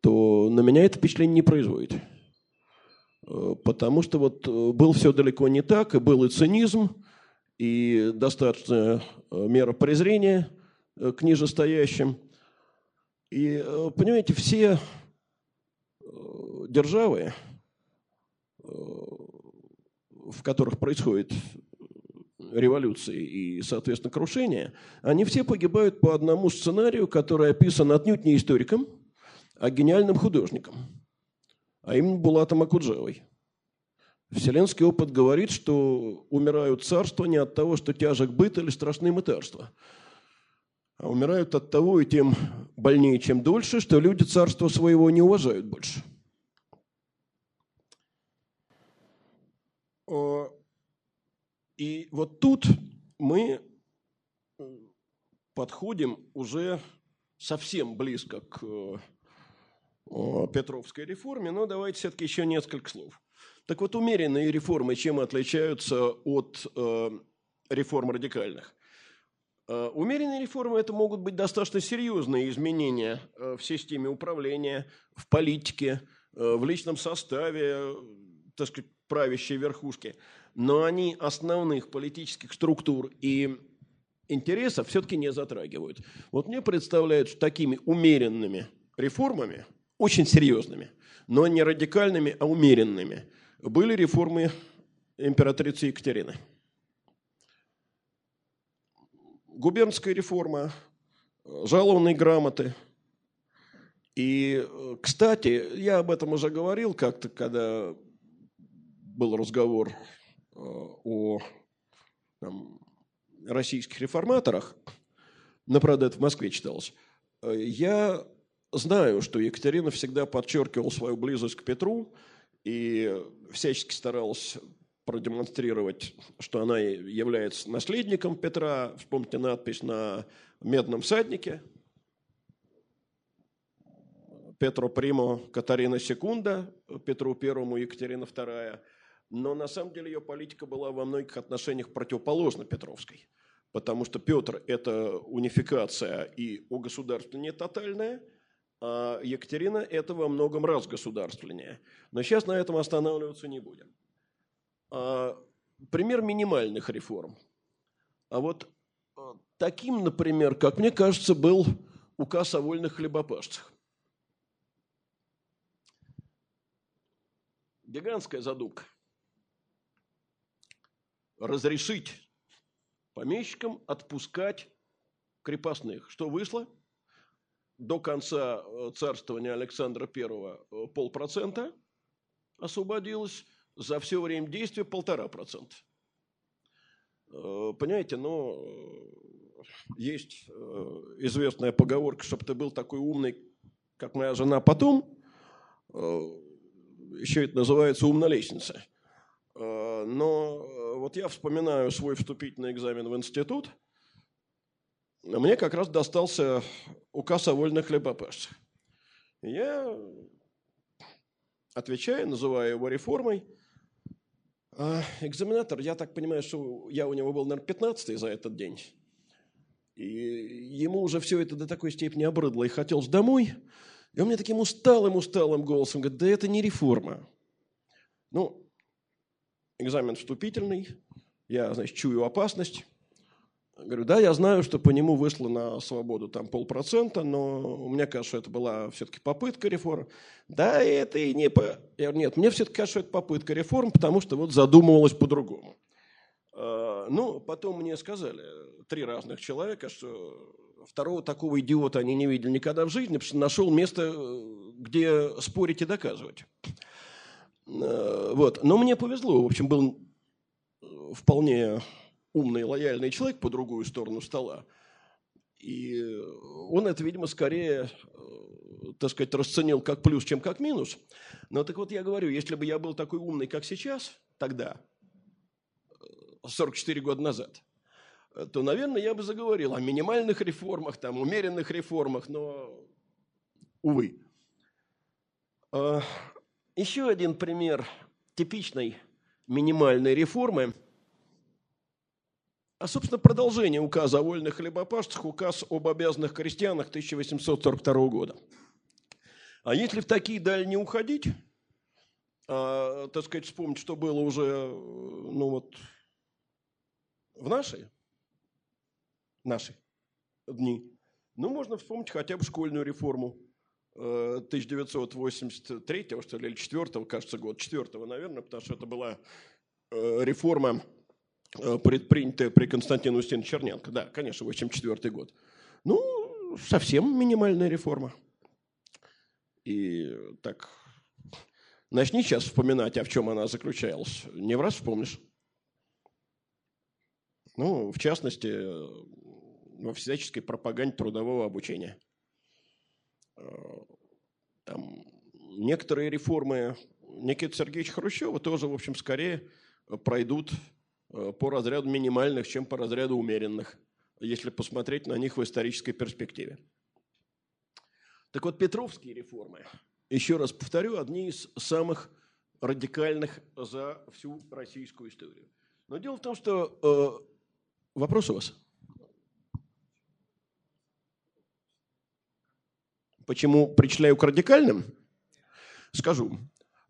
то на меня это впечатление не производит. Э, потому что вот э, был все далеко не так, и был и цинизм, и достаточная мера презрения к нижестоящим. И, понимаете, все державы, в которых происходит революции и, соответственно, крушения, они все погибают по одному сценарию, который описан отнюдь не историком, а гениальным художником, а именно Булатом Акуджавой. Вселенский опыт говорит, что умирают царства не от того, что тяжек быт или страшны мытарства, а умирают от того и тем больнее, чем дольше, что люди царства своего не уважают больше. И вот тут мы э, подходим уже совсем близко к э, Петровской реформе, но давайте все-таки еще несколько слов. Так вот, умеренные реформы чем отличаются от э, реформ радикальных? Умеренные реформы – это могут быть достаточно серьезные изменения в системе управления, в политике, в личном составе, так сказать, правящей верхушки – но они основных политических структур и интересов все-таки не затрагивают. Вот мне представляют, что такими умеренными реформами, очень серьезными, но не радикальными, а умеренными, были реформы императрицы Екатерины. Губернская реформа, жалованные грамоты. И, кстати, я об этом уже говорил как-то, когда был разговор о там, российских реформаторах, правда, это в Москве читалось, я знаю, что Екатерина всегда подчеркивала свою близость к Петру и всячески старалась продемонстрировать, что она является наследником Петра. Вспомните надпись на медном всаднике. Петро Примо, Катарина Секунда, Петру Первому, Екатерина Вторая – но на самом деле ее политика была во многих отношениях противоположна Петровской. Потому что Петр – это унификация и огосударствление тотальное, а Екатерина – это во многом разгосударствление. Но сейчас на этом останавливаться не будем. А, пример минимальных реформ. А вот а, таким, например, как мне кажется, был указ о вольных хлебопашцах. Гигантская задумка разрешить помещикам отпускать крепостных. Что вышло? До конца э, царствования Александра I полпроцента освободилось, за все время действия полтора процента. Понимаете, но есть известная поговорка, чтобы ты был такой умный, как моя жена потом, еще это называется умная лестница. Э, но э, вот я вспоминаю свой вступительный экзамен в институт. Мне как раз достался указ о вольных хлебопашцах. Я отвечаю, называю его реформой. А экзаменатор, я так понимаю, что я у него был, наверное, 15 за этот день. И ему уже все это до такой степени обрыдло и хотелось домой. И он мне таким усталым-усталым голосом говорит, да это не реформа. Ну, экзамен вступительный, я, значит, чую опасность. Говорю, да, я знаю, что по нему вышло на свободу там полпроцента, но меня кажется, это была все-таки попытка реформ. Да, это и не... По... Я говорю, нет, мне все-таки кажется, это попытка реформ, потому что вот задумывалось по-другому. А, ну, потом мне сказали три разных человека, что второго такого идиота они не видели никогда в жизни, потому что нашел место, где спорить и доказывать. Э, вот. Но мне повезло. В общем, был вполне умный, лояльный человек по другую сторону стола. И он это, видимо, скорее, э, так сказать, расценил как плюс, чем как минус. Но так вот я говорю, если бы я был такой умный, как сейчас, тогда, 44 года назад, то, наверное, я бы заговорил о минимальных реформах, там, умеренных реформах, но, увы. Еще один пример типичной минимальной реформы, а, собственно, продолжение указа о вольных хлебопашцах, указ об обязанных крестьянах 1842 года. А если в такие дали не уходить, а, так сказать, вспомнить, что было уже, ну вот, в нашей, наши дни, ну, можно вспомнить хотя бы школьную реформу 1983 что ли, или 4 кажется, год, 4 наверное, потому что это была э, реформа, э, предпринятая при Константине Устиновиче Черненко. Да, конечно, 84 год. Ну, совсем минимальная реформа. И так, начни сейчас вспоминать, а в чем она заключалась. Не в раз вспомнишь. Ну, в частности, во всяческой пропаганде трудового обучения – там, некоторые реформы Никиты Сергеевича Хрущева тоже, в общем, скорее пройдут э, по разряду минимальных, чем по разряду умеренных, если посмотреть на них в исторической перспективе. Так вот, Петровские реформы, еще раз повторю, одни из самых радикальных за всю российскую историю. Но дело в том, что... Э, вопрос у вас? Почему причисляю к радикальным? Скажу.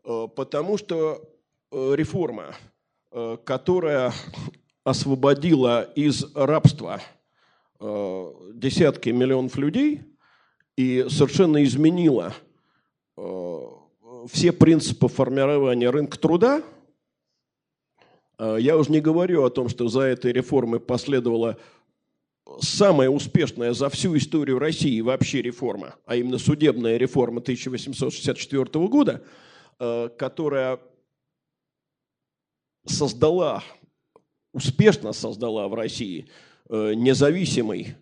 Э, потому что э, реформа, э, которая освободила из рабства десятки миллионов людей и совершенно изменила все принципы формирования рынка труда, я уже не говорю о том, что за этой реформой последовало самая успешная за всю историю России вообще реформа, а именно судебная реформа 1864 года, э, которая создала, успешно создала в России э, независимый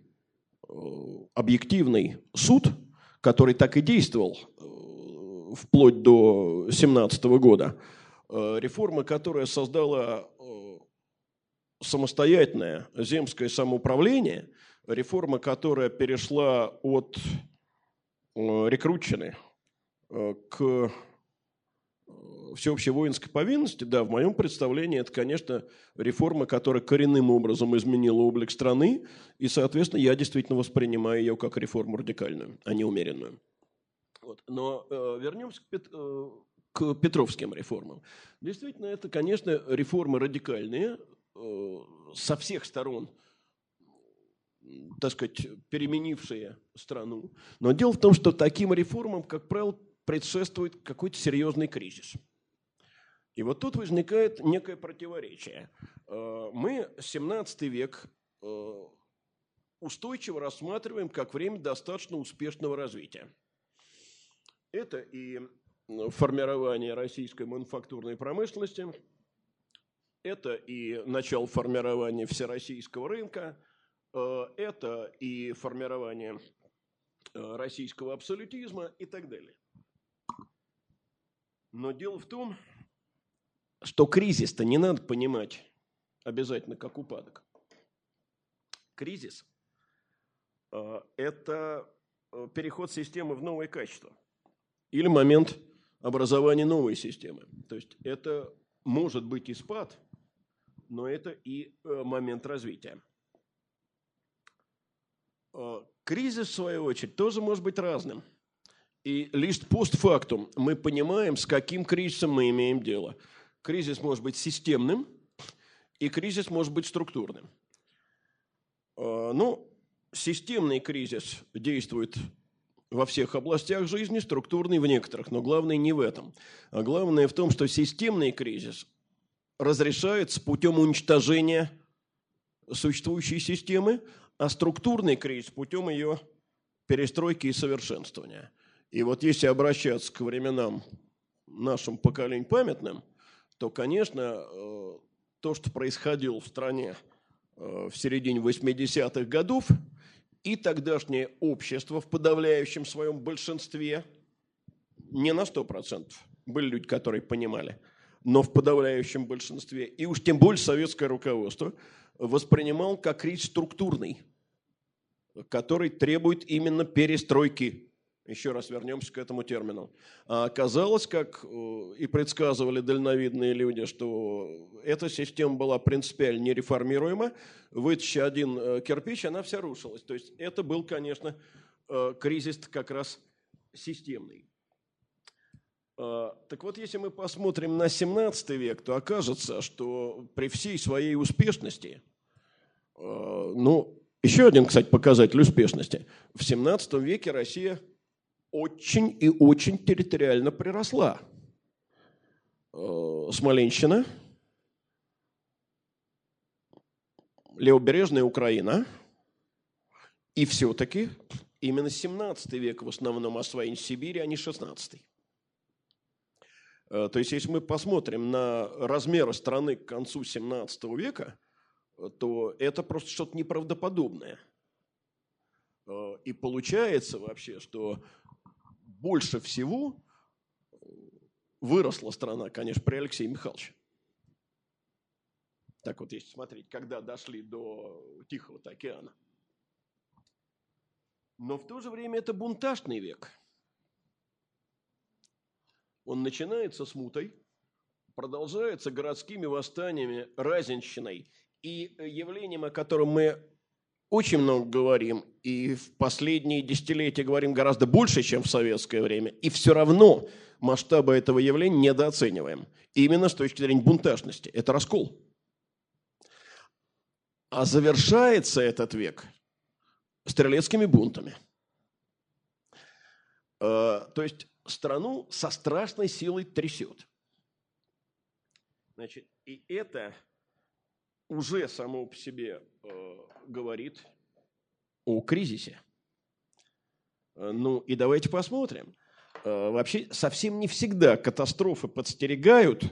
э, объективный суд, который так и действовал вплоть до 17 года. Реформа, которая создала самостоятельное земское самоуправление, реформа, которая перешла от э, рекрутчины э, к э, всеобщей воинской повинности, да, в моем представлении это, конечно, реформа, которая коренным образом изменила облик страны, и, соответственно, я действительно воспринимаю ее как реформу радикальную, а не умеренную. Вот. Но э, вернемся к, Пет, э, к петровским реформам. Действительно, это, конечно, реформы радикальные, со всех сторон, так сказать, переменившие страну. Но дело в том, что таким реформам, как правило, предшествует какой-то серьезный кризис. И вот тут возникает некое противоречие. Э, мы 17 век э, устойчиво рассматриваем как время достаточно успешного развития. Это и формирование российской мануфактурной промышленности, это и начало формирования всероссийского рынка, э, это и формирование э, российского абсолютизма и так далее. Но дело в том, что кризис-то не надо понимать обязательно как упадок. Кризис э, – это переход системы в новое качество или момент образования новой системы. То есть это может быть и спад – но это и э, момент развития. Э, кризис, в свою очередь, тоже может быть разным. И лишь постфактум мы понимаем, с каким кризисом мы имеем дело. Кризис может быть системным, и кризис может быть структурным. Э, ну, системный кризис действует во всех областях жизни, структурный в некоторых, но главное не в этом. А главное в том, что системный кризис разрешается путем уничтожения существующей системы, а структурный кризис путем ее перестройки и совершенствования. И вот если обращаться к временам нашим поколениям памятным, то, конечно, э, то, что происходило в стране э, в середине 80-х годов, и тогдашнее общество в подавляющем своем большинстве, не на 100%, были люди, которые понимали – но в подавляющем большинстве, и уж тем более советское руководство, воспринимал как кризис структурный, который требует именно перестройки. Еще раз вернемся к этому термину. А оказалось, как э, и предсказывали дальновидные люди, что эта система была принципиально нереформируема. Вытащи один э, кирпич, она вся рушилась. То есть это был, конечно, э, кризис как раз системный. А, так вот, если мы посмотрим на 17 век, то окажется, что при всей своей успешности, а, ну, еще один, кстати, показатель успешности, в 17 веке Россия очень и очень территориально приросла. А, Смоленщина, левобережная Украина, и все-таки именно 17 век в основном освоение Сибири, а не 16. Э, то есть, если мы посмотрим на размеры страны к концу 17 века, э, то это просто что-то неправдоподобное. Э, и получается вообще, что больше всего выросла страна, конечно, при Алексее Михайловиче. Так вот, если смотреть, когда дошли до Тихого океана. Но в то же время это бунтажный век – он начинается с мутой, продолжается городскими восстаниями, разенщиной и явлением, о котором мы очень много говорим, и в последние десятилетия говорим гораздо больше, чем в советское время, и все равно масштабы этого явления недооцениваем. Именно с точки зрения бунтажности. Это раскол. А завершается этот век стрелецкими бунтами. Э, то есть страну со страшной силой трясет. Значит, и это уже само по себе э, говорит о кризисе. Э, ну и давайте посмотрим. Э, вообще совсем не всегда катастрофы подстерегают,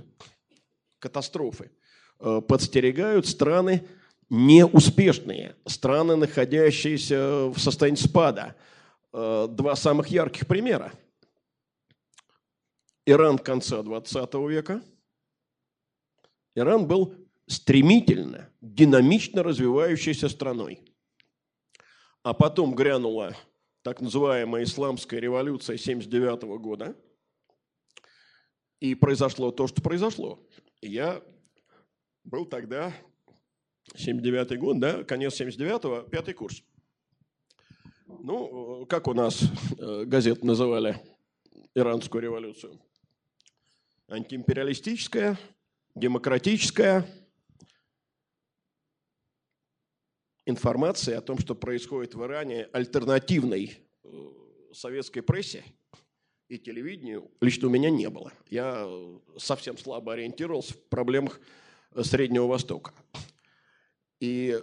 катастрофы э, подстерегают страны неуспешные, страны, находящиеся в состоянии спада. Э, два самых ярких примера – Иран конца 20 века. Иран был стремительно, динамично развивающейся страной. А потом грянула так называемая исламская революция 79 года. И произошло то, что произошло. Я был тогда, 79 год, да, конец 79-го, пятый курс. Ну, как у нас э, газеты называли иранскую революцию? Антиимпериалистическая, демократическая информация о том, что происходит в Иране, альтернативной э, советской прессе и телевидению, лично у меня не было. Я совсем слабо ориентировался в проблемах Среднего Востока. И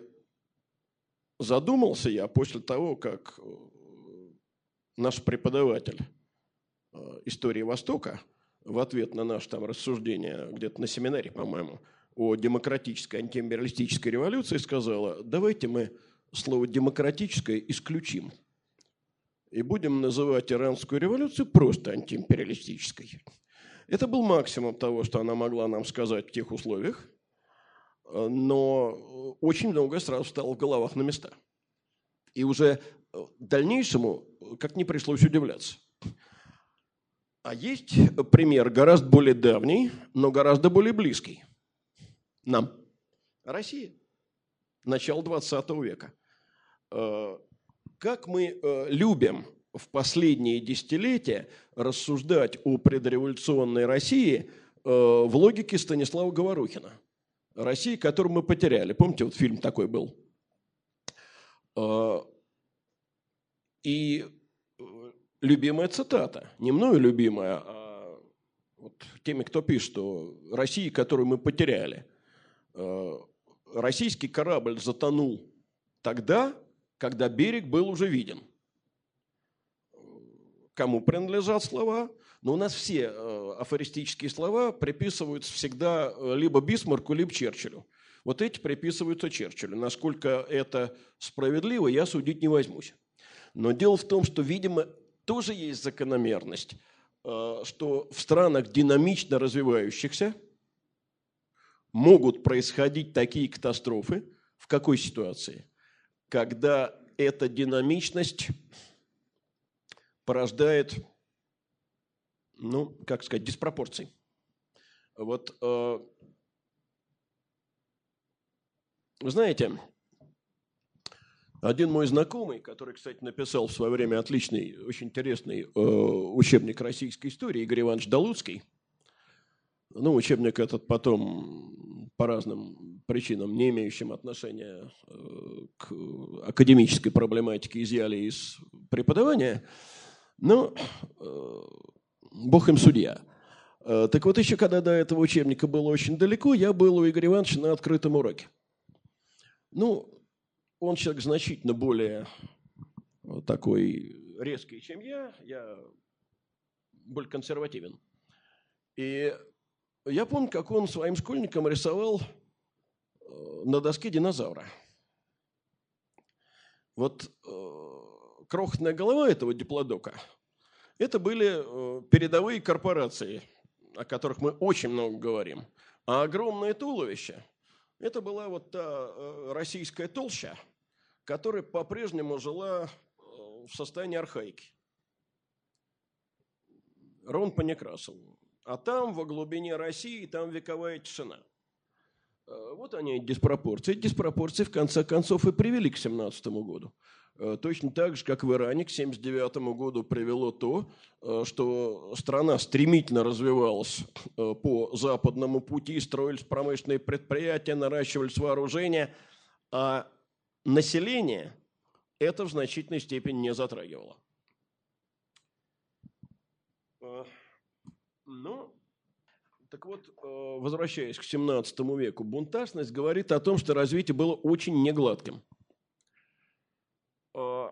задумался я после того, как наш преподаватель истории Востока в ответ на наше там рассуждение где-то на семинаре, по-моему, о демократической антиимпериалистической революции сказала, давайте мы слово «демократическое» исключим и будем называть иранскую революцию просто антиимпериалистической. Это был максимум того, что она могла нам сказать в тех условиях, но очень многое сразу стало в головах на места. И уже дальнейшему как не пришлось удивляться. А есть пример гораздо более давний, но гораздо более близкий нам. Россия. Начало 20 века. Э, как мы э, любим в последние десятилетия рассуждать о предреволюционной России э, в логике Станислава Говорухина. России, которую мы потеряли. Помните, вот фильм такой был? И любимая цитата, не мною любимая, а вот теми, кто пишет, что России, которую мы потеряли. Российский корабль затонул тогда, когда берег был уже виден. Кому принадлежат слова? Но у нас все э, афористические слова приписываются всегда э, либо Бисмарку, либо Черчиллю. Вот эти приписываются Черчиллю. Насколько это справедливо, я судить не возьмусь. Но дело в том, что, видимо, тоже есть закономерность, э, что в странах динамично развивающихся могут происходить такие катастрофы. В какой ситуации? когда эта динамичность порождает, ну, как сказать, диспропорции. Вот, э, вы знаете, один мой знакомый, который, кстати, написал в свое время отличный, очень интересный э, учебник российской истории, Игорь Иванович Долуцкий, ну, учебник этот потом по разным причинам, не имеющим отношения э, к академической проблематике, изъяли из преподавания. Но э, бог им судья. Э, так вот, еще когда до этого учебника было очень далеко, я был у Игоря Ивановича на открытом уроке. Ну, он человек значительно более такой резкий, чем я. Я более консервативен. И я помню, как он своим школьникам рисовал на доске динозавра. Вот э, крохотная голова этого диплодока – это были э, передовые корпорации, о которых мы очень много говорим. А огромное туловище – это была вот та э, российская толща, которая по-прежнему жила э, в состоянии архаики. Ровно по Некрасову. А там, во глубине России, там вековая тишина – Э, вот они, диспропорции. Эти диспропорции, в конце концов, и привели к 17 году. Э, точно так же, как в Иране к 1979 году привело то, э, что страна стремительно развивалась по западному пути, строились промышленные предприятия, наращивались вооружения, а население это в значительной степени не затрагивало. Ну, так вот, э, возвращаясь к 17 веку, бунтажность говорит о том, что развитие было очень негладким. Э,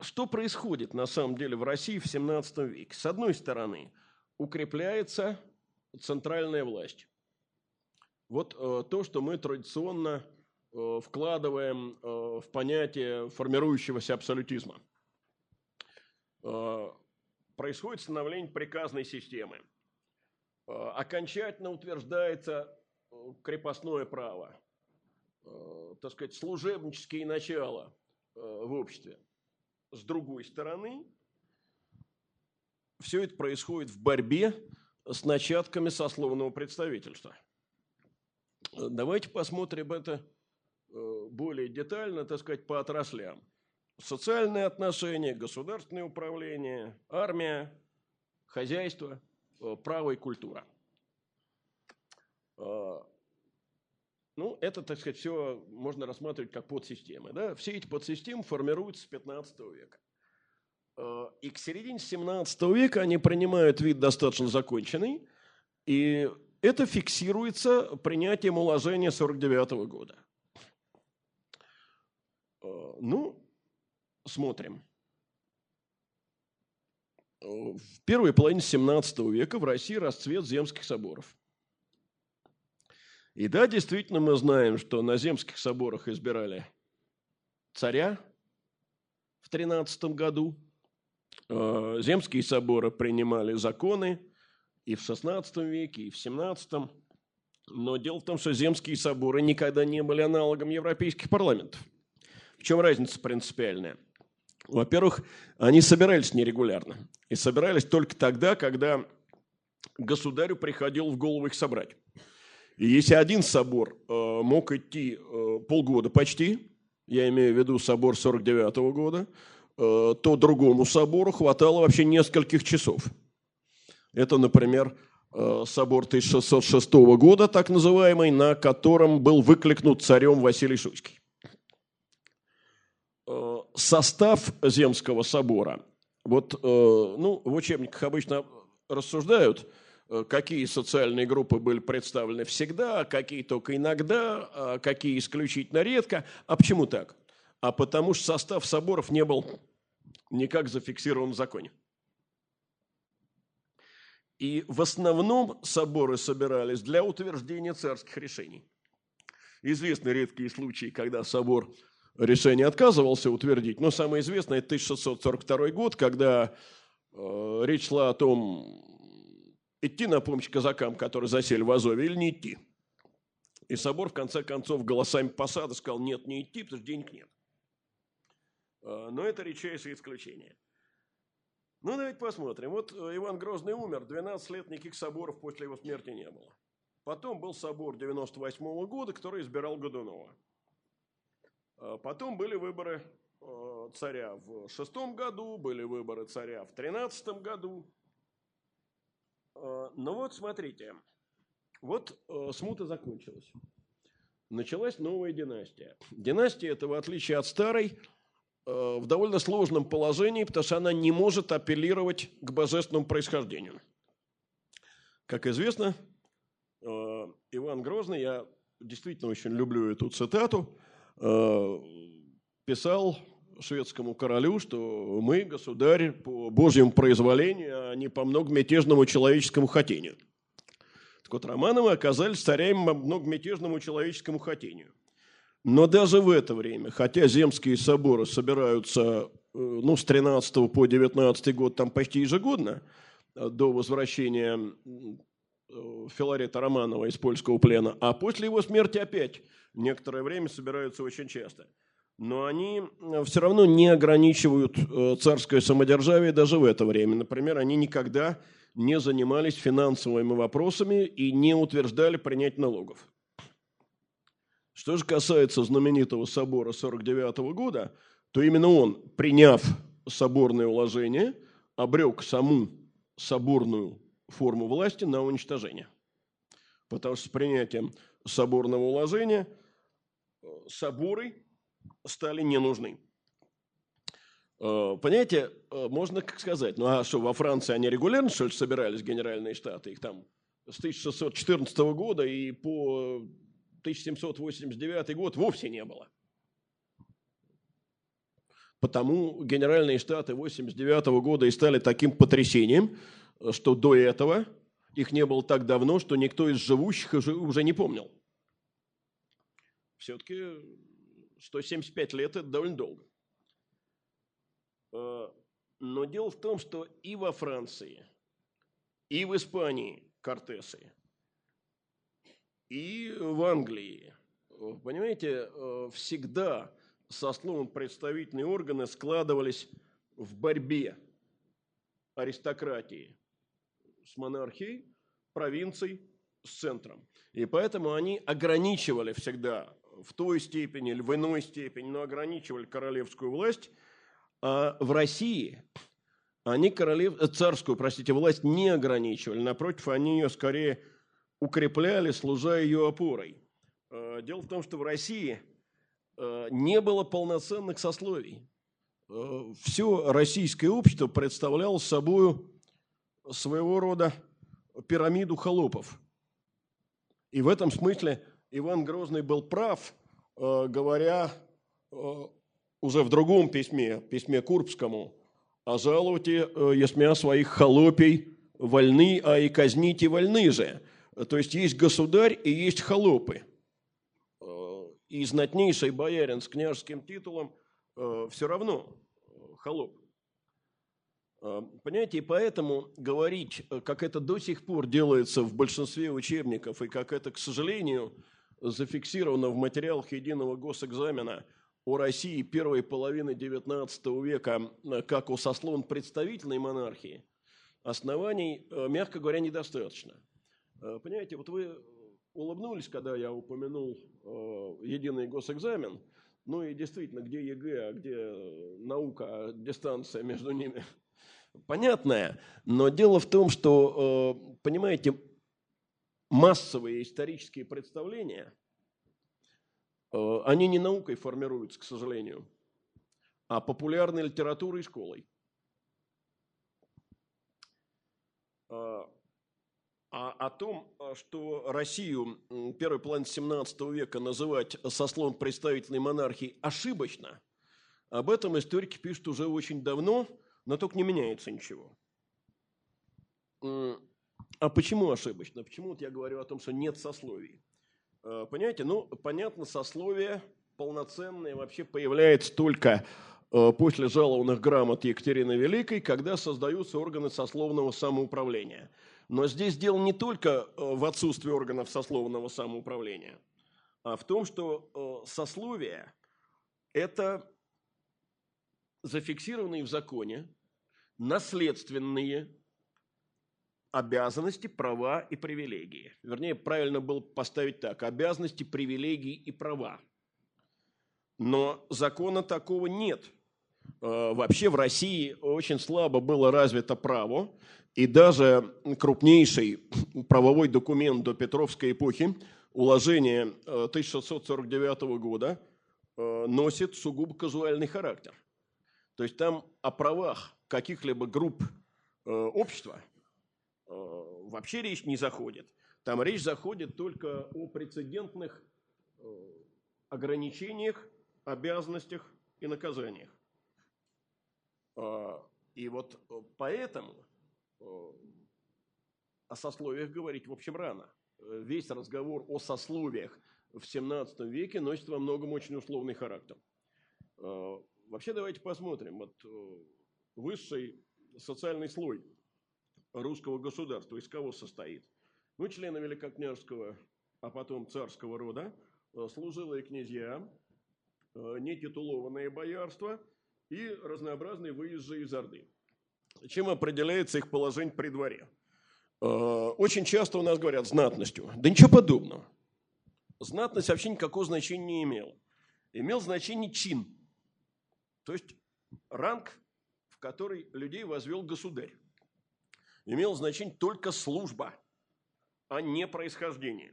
что происходит на самом деле в России в 17 веке? С одной стороны, укрепляется центральная власть. Вот э, то, что мы традиционно вкладываем в понятие формирующегося абсолютизма. Происходит становление приказной системы – Э, окончательно утверждается э, крепостное право, э, так сказать, служебнические начала в обществе. С другой стороны, все это происходит в борьбе с начатками сословного представительства. Давайте посмотрим это более детально, так сказать, по отраслям. Социальные отношения, государственное управление, армия, хозяйство – Э, право и культура. Э, ну, это, так сказать, все можно рассматривать как подсистемы. Да? Все эти подсистемы формируются с 15 века. Э, и к середине 17 века они принимают вид достаточно законченный, и это фиксируется принятием уложения 49 года. Ну, смотрим. В первой половине 17 века в России расцвет земских соборов. И да, действительно, мы знаем, что на земских соборах избирали царя в 13 году. Э, земские соборы принимали законы и в 16 веке, и в 17. Но дело в том, что земские соборы никогда не были аналогом европейских парламентов. В чем разница принципиальная? Во-первых, они собирались нерегулярно. И собирались только тогда, когда государю приходил в голову их собрать. Если один собор э, мог идти э, полгода почти, я имею в виду собор 49 -го года, э, то другому собору хватало вообще нескольких часов. Это, например, собор 1606 года, так называемый, на котором был выкликнут царем Василий Шуйский. Состав Земского собора, вот ну, в учебниках обычно рассуждают – какие социальные группы были представлены всегда, какие только иногда, а какие исключительно редко. А почему так? А потому что состав соборов не был никак зафиксирован в законе. И в основном соборы собирались для утверждения царских решений. Известны редкие случаи, когда собор решение отказывался утвердить, но самое известное – это 1642 год, когда э, речь шла о том, идти на помощь казакам, которые засели в Азове, или не идти. И собор, в конце концов, голосами посада сказал, нет, не идти, потому что денег нет. А, но это редчайшее исключение. Ну, давайте посмотрим. Вот э, Иван Грозный умер, 12 лет никаких соборов после его смерти не было. Потом был собор 98 -го года, который избирал Годунова. А, потом были выборы э, царя в шестом году, были выборы царя в тринадцатом году. Э, ну вот, смотрите, вот э, смута закончилась. Началась новая династия. Династия эта, в отличие от старой, э, в довольно сложном положении, потому что она не может апеллировать к божественному происхождению. Как известно, Иван Грозный, я действительно очень люблю эту цитату, писал шведскому королю, что мы, государь, по Божьему произволению, а не по многомятежному человеческому хотению. Так вот, Романовы оказались царями по многомятежному человеческому хотению. Но даже в это время, хотя земские соборы собираются э, ну, с 13 по 19 год там почти ежегодно, э, до возвращения э, Филарета Романова из польского плена, а после его смерти опять некоторое время собираются очень часто – но они все равно не ограничивают э, царское самодержавие даже в это время. Например, они никогда не занимались финансовыми вопросами и не утверждали принять налогов. Что же касается знаменитого собора 49 года, то именно он, приняв соборное уложение, обрек саму соборную форму власти на уничтожение. Потому что с принятием соборного уложения э, соборы стали не нужны. Э, понимаете, э, можно как сказать, ну а что, во Франции они регулярно, что ли, собирались, генеральные штаты, их там с 1614 года и по 1789 год вовсе не было. Потому генеральные штаты 89 года и стали таким потрясением, что до этого их не было так давно, что никто из живущих уже, уже не помнил. Все-таки 175 лет – это довольно долго. Э, но дело в том, что и во Франции, и в Испании Кортесы, и в Англии, понимаете, э, всегда со словом представительные органы складывались в борьбе аристократии с монархией, провинций с центром. И поэтому они ограничивали всегда в той степени или в иной степени, но ограничивали королевскую власть, а в России они королев... царскую, простите, власть не ограничивали. Напротив, они ее скорее укрепляли, служа ее опорой. А, дело в том, что в России а, не было полноценных сословий. А, Все российское общество представляло собой своего рода пирамиду холопов. И в этом смысле Иван Грозный был прав, э, говоря э, уже в другом письме, письме Курбскому, «А жалуйте, есмя своих холопей вольны, а и казните вольны же». То есть есть государь и есть холопы. И знатнейший боярин с княжеским титулом все равно холоп. Понимаете, и поэтому говорить, как это до сих пор делается в большинстве учебников, и как это, к сожалению, зафиксировано в материалах единого госэкзамена о России первой половины XIX века как о сословно представительной монархии, оснований, э, мягко говоря, недостаточно. Э, понимаете, вот вы улыбнулись, когда я упомянул э, единый госэкзамен, ну и действительно, где ЕГЭ, а где наука, а дистанция между ними понятная. Но дело в том, что, понимаете, массовые исторические представления, э, они не наукой формируются, к сожалению, а популярной литературой и школой. Э, а о том, что Россию первой половины 17 века называть сословом представительной монархии ошибочно, об этом историки пишут уже очень давно, но только не меняется ничего. А почему ошибочно? Почему вот я говорю о том, что нет сословий? Э, понимаете, ну, понятно, сословие полноценное вообще появляется только э, после жалованных грамот Екатерины Великой, когда создаются органы сословного самоуправления. Но здесь дело не только э, в отсутствии органов сословного самоуправления, а в том, что сословие – это зафиксированные в законе наследственные обязанности, права и привилегии. Вернее, правильно было поставить так. Обязанности, привилегии и права. Но закона такого нет. Э, вообще в России очень слабо было развито право, и даже крупнейший правовой документ до Петровской эпохи, уложение 1649 э, года, э, носит сугубо казуальный характер. То есть там о правах каких-либо групп общества – вообще речь не заходит. Там речь заходит только о прецедентных э, ограничениях, обязанностях и наказаниях. Э, и вот поэтому о сословиях говорить, в общем, рано. Весь разговор о сословиях в 17 веке носит во многом очень условный характер. Вообще давайте посмотрим. Вот высший социальный слой – русского государства из кого состоит? Ну, члены великокняжеского, а потом царского рода, э, служилые князья, э, нетитулованное боярство и разнообразные выезжие из Орды. Чем определяется их положение при дворе? Э, очень часто у нас говорят знатностью. Да ничего подобного. Знатность вообще никакого значения не имела. Имел значение чин. То есть ранг, в который людей возвел государь имело значение только служба, а не происхождение.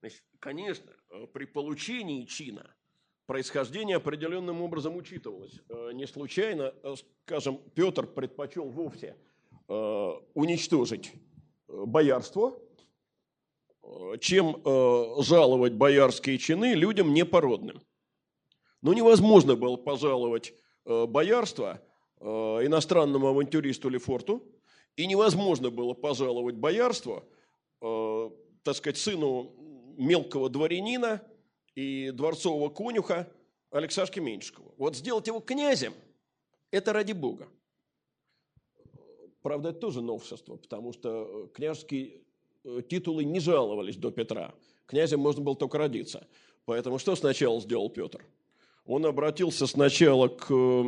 Значит, конечно, э, при получении чина происхождение определенным образом учитывалось. Э, не случайно, э, скажем, Петр предпочел вовсе уничтожить боярство, чем жаловать боярские чины людям непородным. Но невозможно было пожаловать боярство иностранному авантюристу Лефорту, и невозможно было пожаловать боярство, э, так сказать, сыну мелкого дворянина и дворцового конюха Алексашки Меньшикова. Вот сделать его князем – это ради Бога. Правда, это тоже новшество, потому что княжеские э, титулы не жаловались до Петра. Князем можно было только родиться. Поэтому что сначала сделал Петр? Он обратился сначала к э,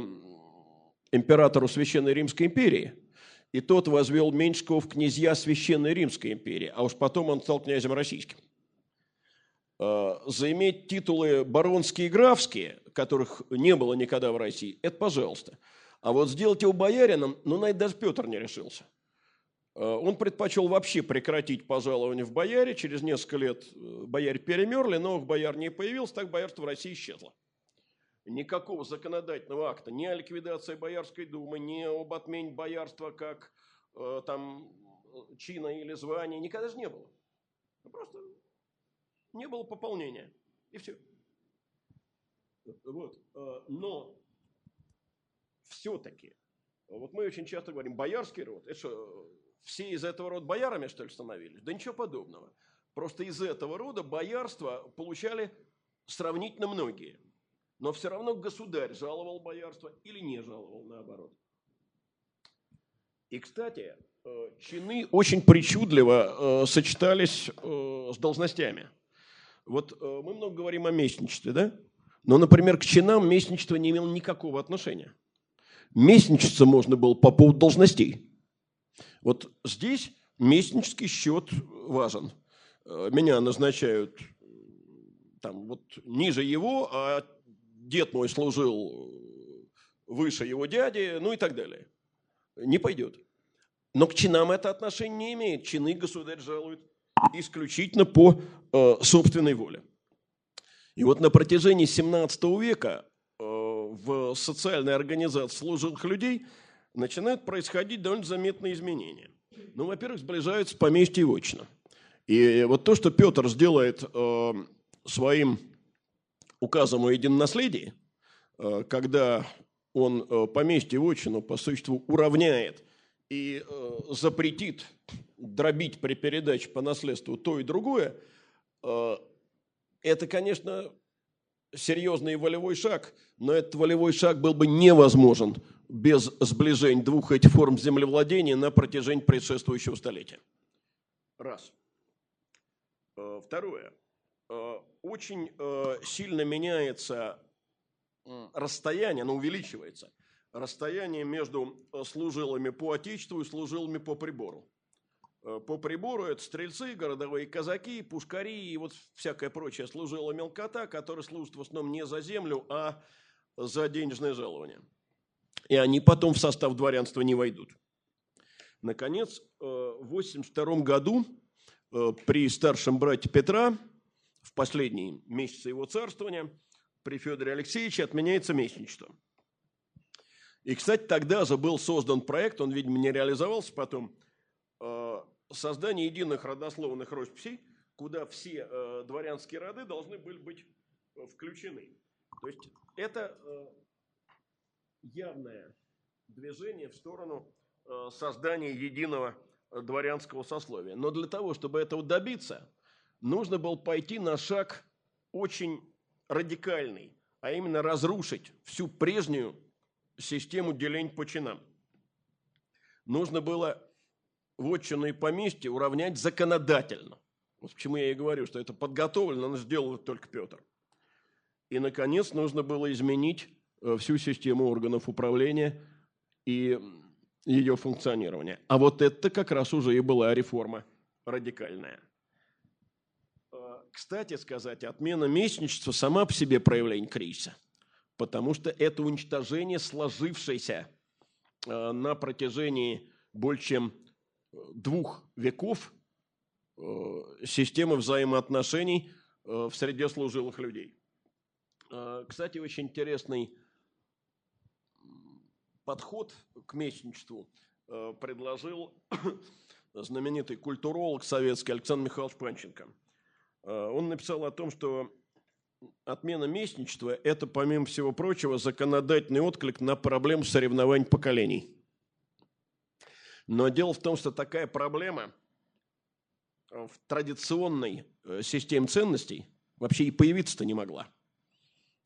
императору Священной Римской империи – и тот возвел Меньшикова в князья Священной Римской империи, а уж потом он стал князем российским. А, заиметь титулы баронские и графские, которых не было никогда в России, это пожалуйста. А вот сделать его боярином, ну, на это даже Петр не решился. А, он предпочел вообще прекратить пожалование в бояре. Через несколько лет э, бояре перемерли, новых бояр не появилось, так боярство в России исчезло никакого законодательного акта ни о ликвидации Боярской думы, ни об отмене боярства как э, там чина или звания никогда же не было. Просто не было пополнения. И все. Вот. Но все-таки, вот мы очень часто говорим, боярский род, это что, все из этого рода боярами, что ли, становились? Да ничего подобного. Просто из этого рода боярства получали сравнительно многие. Но все равно государь жаловал боярство или не жаловал, наоборот. И, кстати, э, чины очень причудливо э, сочетались э, с должностями. Вот мы много говорим о местничестве, да? Но, например, к чинам местничество не имело никакого отношения. Местничество можно было по поводу должностей. Вот здесь местнический счет важен. Меня назначают там вот ниже его, а дед мой служил выше его дяди, ну и так далее. Не пойдет. Но к чинам это отношение не имеет. Чины государь жалует исключительно по э, собственной воле. И вот на протяжении 17 века э, в социальной организации служилых людей начинают происходить довольно заметные изменения. Ну, во-первых, сближаются поместье и вотчина. И вот то, что Петр сделает э, своим указом о единонаследии, э, когда он э, поместье и вотчину по существу уравняет и э, запретит дробить при передаче по наследству то и другое, это, конечно, серьезный волевой шаг, но этот волевой шаг был бы невозможен без сближения двух этих форм землевладения на протяжении предшествующего столетия. Раз. Второе. Очень сильно меняется расстояние, оно увеличивается. Расстояние между э, служилыми по отечеству и служилыми по прибору. Э, по прибору это стрельцы, городовые казаки, пушкари и вот всякая прочая служила мелкота, которая служит в основном не за землю, а за денежное жалование. И они потом в состав дворянства не войдут. Наконец, э, в 1982 году при старшем брате Петра, в последние месяцы его царствования, при Федоре Алексеевиче отменяется местничество. И, кстати, тогда же был создан проект, он, видимо, не реализовался потом, э, создание единых родословных росписей, куда все э, дворянские роды должны были быть э, включены. То есть это явное движение в сторону создания единого дворянского сословия. Но для того, чтобы этого добиться, нужно было пойти на шаг очень радикальный, а именно разрушить всю прежнюю систему деления по чинам. Нужно было вотчину и поместье уравнять законодательно. Вот почему я и говорю, что это подготовлено, но сделал только Петр. И, наконец, нужно было изменить э, всю систему органов управления и ее функционирования. А вот это как раз уже и была реформа радикальная кстати сказать, отмена местничества сама по себе проявление кризиса, потому что это уничтожение сложившейся э, на протяжении больше чем э, двух веков э, системы взаимоотношений в среде служилых людей. Кстати, очень интересный подход к местничеству предложил знаменитый культуролог советский Александр Михайлович Панченко – он написал о том, что отмена местничества – это, помимо всего прочего, законодательный отклик на проблему соревнований поколений. Но дело в том, что такая проблема в традиционной э, системе ценностей вообще и появиться-то не могла.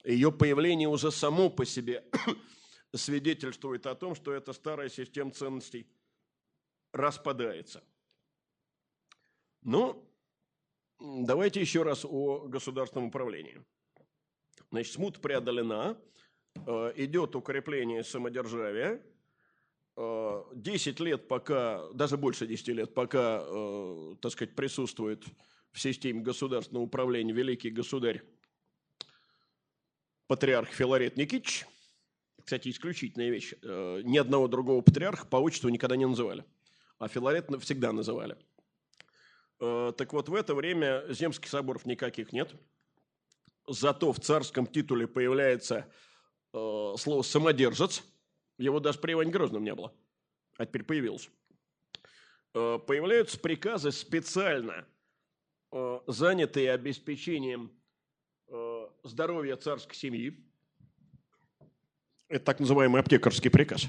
Ее появление уже само по себе свидетельствует о том, что эта старая система ценностей распадается. Но Давайте еще раз о государственном управлении. Значит, смута преодолена, э, идет укрепление самодержавия. 10 э, лет пока, даже больше 10 лет, пока, э, так сказать, присутствует в системе государственного управления великий государь патриарх Филарет Никитич. Кстати, исключительная вещь. Ни одного другого патриарха по отчеству никогда не называли. А Филарет всегда называли – так вот, в это время земских соборов никаких нет. Зато в царском титуле появляется э, слово «самодержец». Его даже при Иване Грозном не было, а теперь появилось. Э, появляются приказы специально, занятые обеспечением здоровья царской семьи. Это так называемый аптекарский приказ.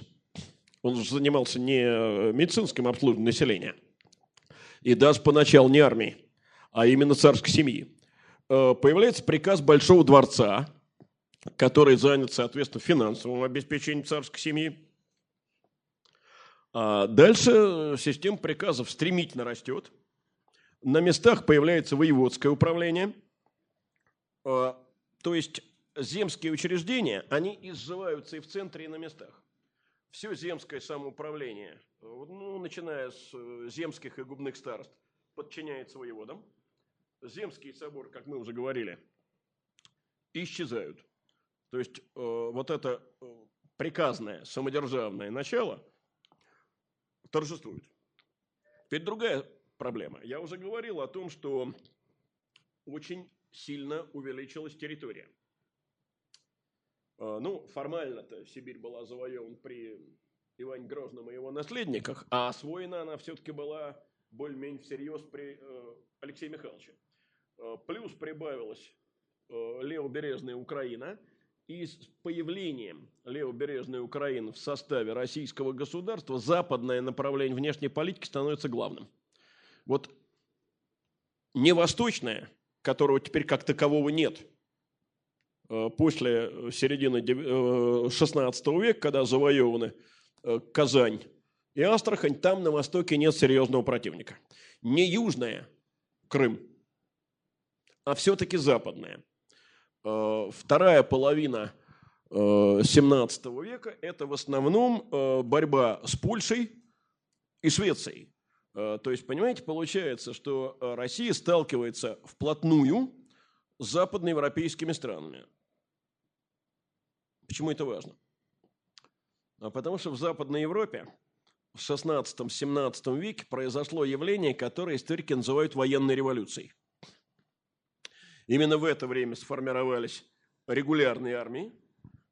Он занимался не медицинским обслуживанием населения, и даже поначалу не армией, а именно царской семьи. Э, появляется приказ Большого дворца, который занят, соответственно, финансовым обеспечением царской семьи. А дальше система приказов стремительно растет. На местах появляется воеводское управление. А, то есть земские учреждения, они изживаются и в центре, и на местах. Все земское самоуправление, ну, начиная с э, земских и губных старост, подчиняется воеводам. Земские соборы, как мы уже говорили, исчезают. То есть э, вот это э, приказное самодержавное начало торжествует. Теперь другая проблема. Я уже говорил о том, что очень сильно увеличилась территория. Э, ну, формально-то Сибирь была завоевана при Иване Грозном и его наследниках, а освоена она все-таки была более-менее всерьез при э, Алексее Михайловиче. Э, плюс прибавилась левобережная Украина, и с появлением левобережной Украины в составе российского государства западное направление внешней политики становится главным. Вот не восточное, которого теперь как такового нет – Э, после середины XVI э, века, когда завоеваны э, Казань и Астрахань, там на востоке нет серьезного противника. Не южная Крым, а все-таки западная. Вторая половина XVII века – это в основном борьба с Польшей и Швецией. То есть, понимаете, получается, что Россия сталкивается вплотную западноевропейскими странами. Почему это важно? А потому что в Западной Европе в 16-17 веке произошло явление, которое историки называют военной революцией. Именно в это время сформировались регулярные армии,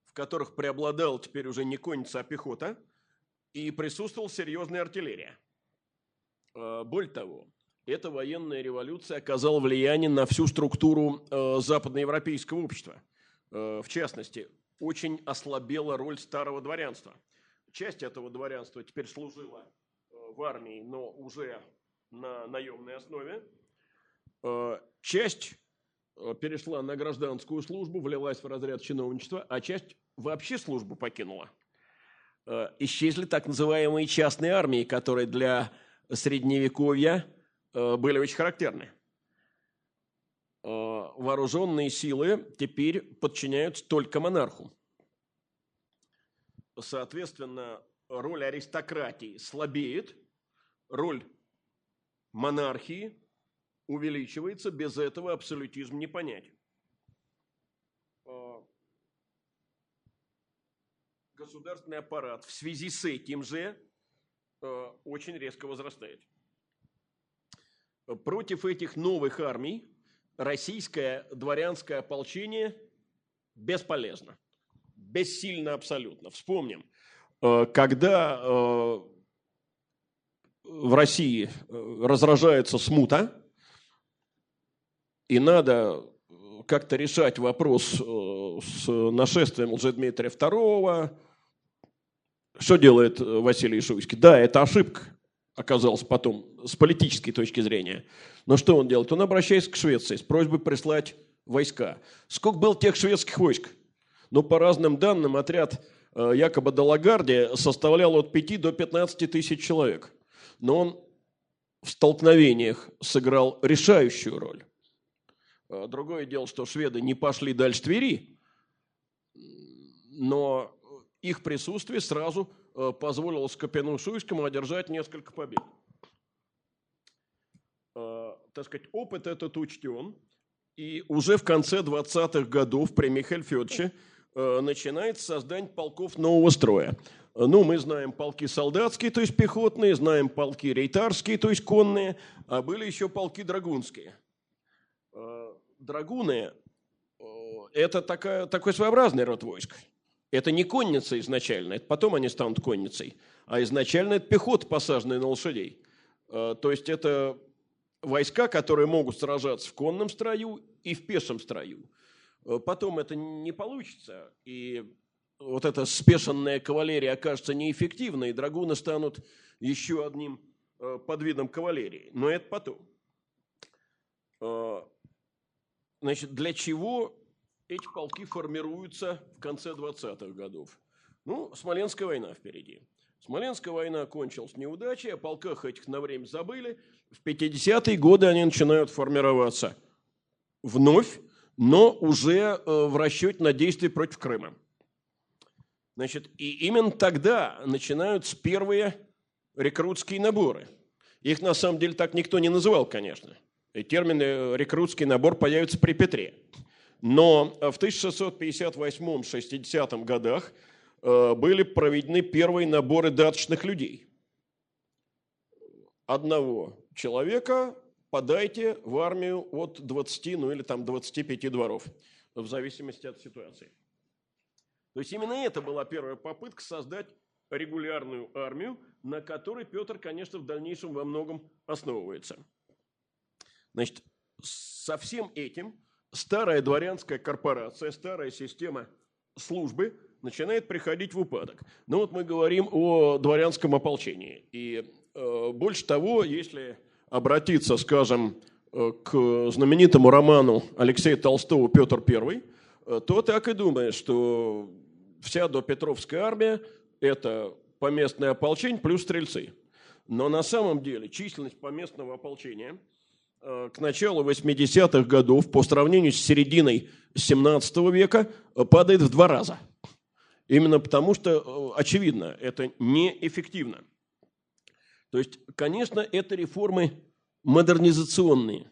в которых преобладала теперь уже не конница, а пехота, и присутствовала серьезная артиллерия. А, более того, эта военная революция оказала влияние на всю структуру э, западноевропейского общества. Э, в частности, очень ослабела роль старого дворянства. Часть этого дворянства теперь служила э, в армии, но уже на наемной основе. Э, часть э, перешла на гражданскую службу, влилась в разряд чиновничества, а часть вообще службу покинула. Исчезли так называемые частные армии, которые для средневековья были очень характерны. Э, вооруженные силы теперь подчиняются только монарху. Соответственно, роль аристократии слабеет, роль монархии увеличивается, без этого абсолютизм не понять. Э, государственный аппарат в связи с этим же э, очень резко возрастает. Против этих новых армий российское дворянское ополчение бесполезно, бессильно абсолютно. Вспомним, э, когда э, в России э, разражается смута, и надо как-то решать вопрос с нашествием Лжедмитрия II, что делает Василий Шуйский? Да, это ошибка оказалась потом с политической точки зрения. Но что он делает? Он обращается к Швеции с просьбой прислать войска. Сколько было тех шведских войск? Ну, по разным данным, отряд э, якобы Далагарди составлял от 5 до 15 тысяч человек. Но он в столкновениях сыграл решающую роль. Э, другое дело, что шведы не пошли дальше Твери, но их присутствие сразу позволило Скопину-Шуйскому одержать несколько побед. Э, так сказать, опыт этот учтен, и уже в конце 20-х годов при Михаиле Федоровиче э, начинается создание полков нового строя. Ну, мы знаем полки солдатские, то есть пехотные, знаем полки рейтарские, то есть конные, а были еще полки драгунские. Драгуны – это такая, такой своеобразный род войск. Это не конница изначально, это потом они станут конницей, а изначально это пехота, посаженная на лошадей. Э, то есть это войска, которые могут сражаться в конном строю и в пешем строю. Э, потом это не получится, и вот эта спешенная кавалерия окажется неэффективной, и драгуны станут еще одним э, подвидом кавалерии. Но это потом. Значит, для чего эти полки формируются в конце 20-х годов? Ну, Смоленская война впереди. Смоленская война кончилась неудачей, о полках этих на время забыли. В 50-е годы они начинают формироваться вновь, но уже э, в расчете на действия против Крыма. Значит, и именно тогда начинаются первые рекрутские наборы. Их на самом деле так никто не называл, конечно. И термин э, рекрутский набор появится при Петре. Но в 1658-60 годах Э, были проведены первые наборы даточных людей. Одного человека подайте в армию от 20, ну или там 25 дворов, в зависимости от ситуации. То есть именно это была первая попытка создать регулярную армию, на которой Петр, конечно, в дальнейшем во многом основывается. Значит, со всем этим старая дворянская корпорация, старая система службы – начинает приходить в упадок. Ну вот мы говорим о дворянском ополчении. И э, больше того, если обратиться, скажем, э, к знаменитому роману Алексея Толстого «Петр I», э, то так и думаешь, что вся допетровская армия – это поместное ополчение плюс стрельцы. Но на самом деле численность поместного ополчения к началу 80-х годов по сравнению с серединой 17 века падает в два раза – Именно потому, что, э, очевидно, это неэффективно. То есть, конечно, это реформы модернизационные,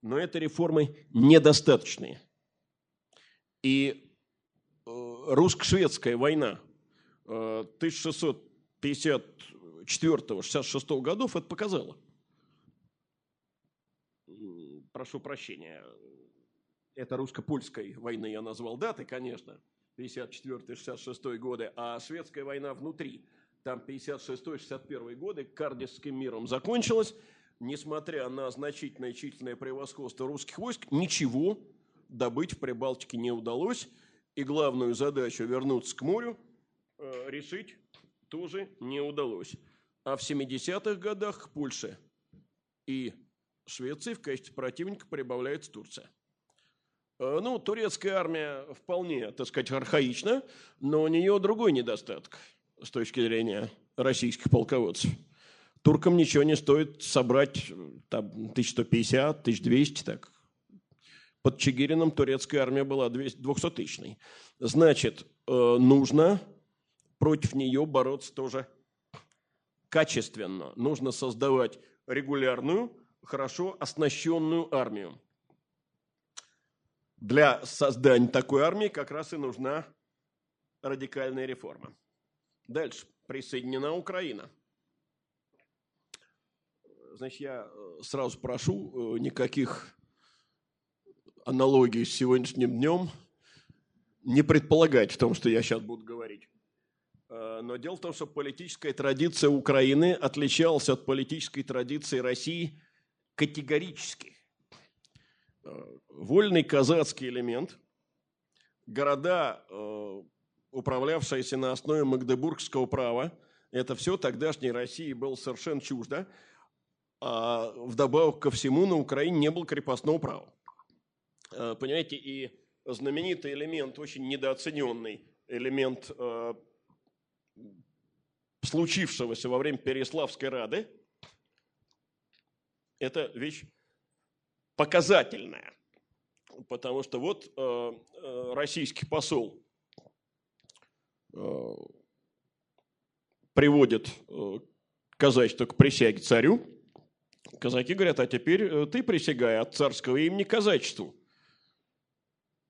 но это реформы недостаточные. И э, русско-шведская война 1654-66 годов это показала. Прошу прощения, это русско-польской войны я назвал даты, конечно – 54-66 годы, а шведская война внутри, там 56-61 годы, Кардисским миром закончилась, несмотря на значительное численное превосходство русских войск, ничего добыть в Прибалтике не удалось, и главную задачу вернуться к морю э, решить тоже не удалось. А в 70-х годах Польше и Швеции в качестве противника прибавляется Турция. Э, ну, турецкая армия вполне, так сказать, архаична, но у нее другой недостаток с точки зрения российских полководцев. Туркам ничего не стоит собрать там, 1150, 1200, так. Под Чигирином турецкая армия была 200-тысячной. Значит, э, нужно против нее бороться тоже качественно. Нужно создавать регулярную, хорошо оснащенную армию. Для создания такой армии как раз и нужна радикальная реформа. Дальше. Присоединена Украина. Значит, я э, сразу прошу э, никаких аналогий с сегодняшним днем не предполагать в том, что я сейчас буду говорить. Э, но дело в том, что политическая традиция Украины отличалась от политической традиции России категорически. Э, вольный казацкий элемент, города, э, управлявшиеся на основе магдебургского права, это все тогдашней России было совершенно чуждо, а вдобавок ко всему на Украине не было крепостного права. Э, понимаете, и знаменитый элемент, очень недооцененный элемент случившегося во время Переславской Рады, это вещь показательная. Потому что вот э, э, российский посол э, приводит э, казачество к присяге царю. Казаки говорят, а теперь э, ты присягай от царского имени казачеству.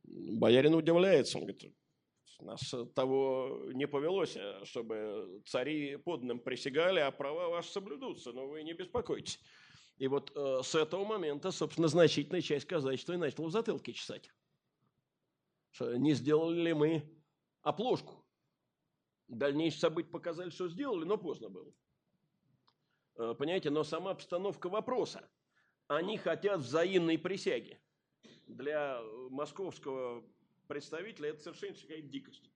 Боярин удивляется, он говорит, нас того не повелось, э, чтобы цари подным присягали, а права ваши соблюдутся, но вы не беспокойтесь. И вот э, с этого момента, собственно, значительная часть казачества и начала в затылке чесать. Что не сделали ли мы оплошку? Дальнейшие события показали, что сделали, но поздно было. Э, понимаете, но сама обстановка вопроса. Они хотят взаимной присяги. для московского представителя это совершенно какая-то дикость.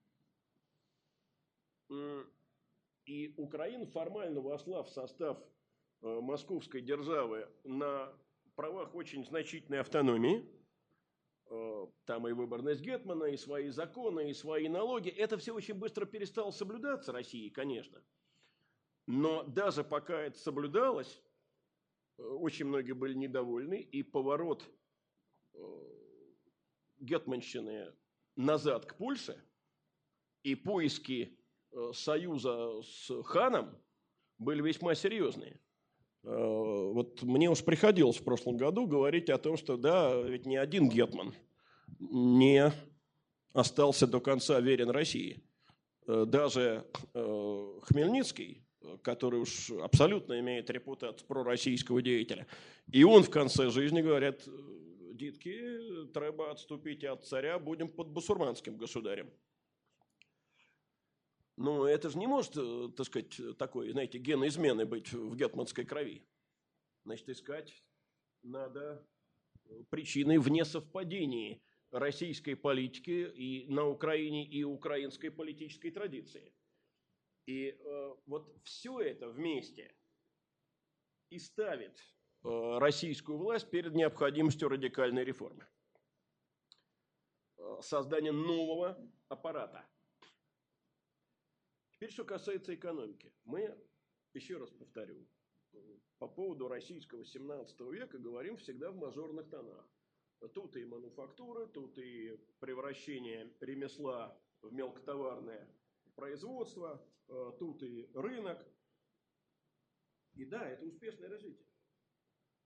И Украина формально вошла в состав э, московской державы на правах очень значительной автономии. Э, там и выборность Гетмана, и свои законы, и свои налоги. Это все очень быстро перестало соблюдаться Россией, конечно. Но даже пока это соблюдалось, э, очень многие были недовольны, и поворот гетманщины назад к Польше и поиски Э, союза с ханом были весьма серьезные. Э, вот мне уж приходилось в прошлом году говорить о том, что да, ведь ни один гетман не остался до конца верен России. Э, даже Хмельницкий, который уж абсолютно имеет репутацию пророссийского деятеля, и он в конце жизни говорит, дитки, треба отступить от царя, будем под бусурманским государем. Ну, это же не может, э, так сказать, такой, знаете, ген измены быть в гетманской крови. Значит, искать надо э, причины вне совпадения российской политики и на Украине и украинской политической традиции. И э, вот все это вместе и ставит э, российскую власть перед необходимостью радикальной реформы. Э, создания нового аппарата – Теперь, что касается экономики. Мы, еще раз повторю, по поводу российского 17 века говорим всегда в мажорных тонах. Тут и мануфактура, тут и превращение ремесла в мелкотоварное производство, э, тут и рынок. И да, это успешное развитие.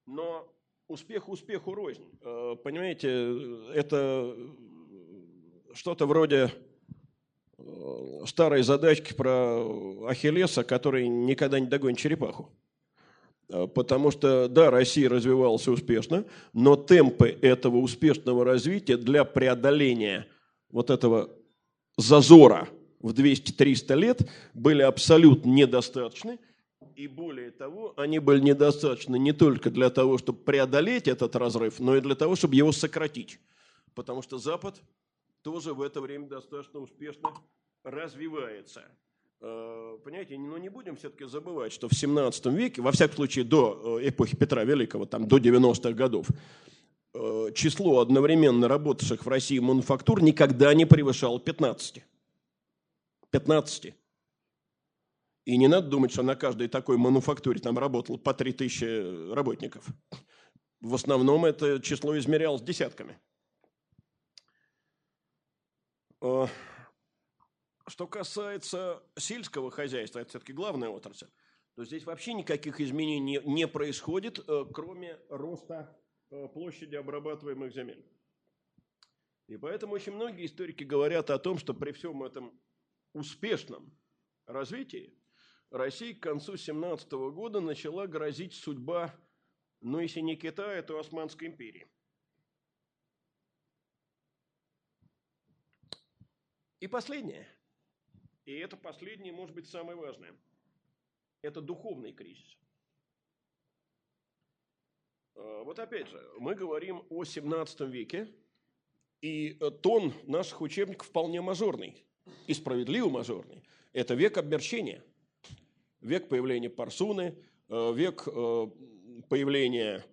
Но успех успеху рознь. Э, понимаете, это что-то вроде старые задачки про Ахиллеса, который никогда не догонит черепаху. А, потому что, да, Россия развивалась успешно, но темпы этого успешного развития для преодоления вот этого зазора в 200-300 лет были абсолютно недостаточны. И более того, они были недостаточны не только для того, чтобы преодолеть этот разрыв, но и для того, чтобы его сократить. Потому что Запад тоже в это время достаточно успешно развивается. Э, понимаете, но не будем все-таки забывать, что в 17 веке, во всяком случае до э, эпохи Петра Великого, там до 90-х годов, э, число одновременно работавших в России мануфактур никогда не превышало 15. 15. И не надо думать, что на каждой такой мануфактуре там работало по 3000 работников. В основном это число измерялось десятками. Что касается сельского хозяйства, это все-таки главная отрасль, то здесь вообще никаких изменений не происходит, э, кроме роста э, площади обрабатываемых земель. И поэтому очень многие историки говорят о том, что при всем этом успешном развитии России к концу 17 года начала грозить судьба, ну если не Китая, то Османской империи. И последнее – и это последнее, может быть, самое важное. Это духовный кризис. А, вот опять же, мы говорим о 17 веке, и э, тон наших учебников вполне мажорный, и справедливо мажорный. Это век обмерщения, век появления парсуны, э, век э, появления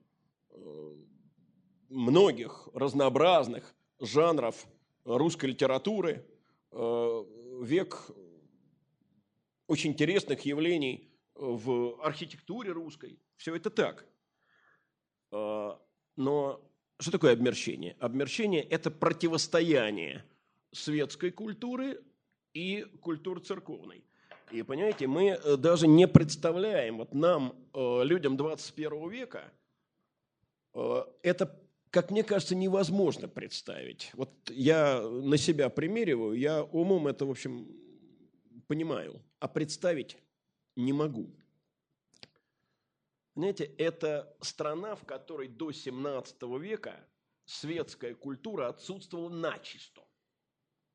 многих разнообразных жанров русской литературы, век очень интересных явлений в архитектуре русской. Все это так. А, но что такое обмерщение? Обмерщение – это противостояние светской культуры и культуры церковной. И понимаете, мы э, даже не представляем, вот нам, э, людям 21 века, э, это, как мне кажется, невозможно представить. Вот я на себя примериваю, я умом это, в общем, понимаю, а представить не могу. Знаете, это страна, в которой до 17 века светская культура отсутствовала начисто.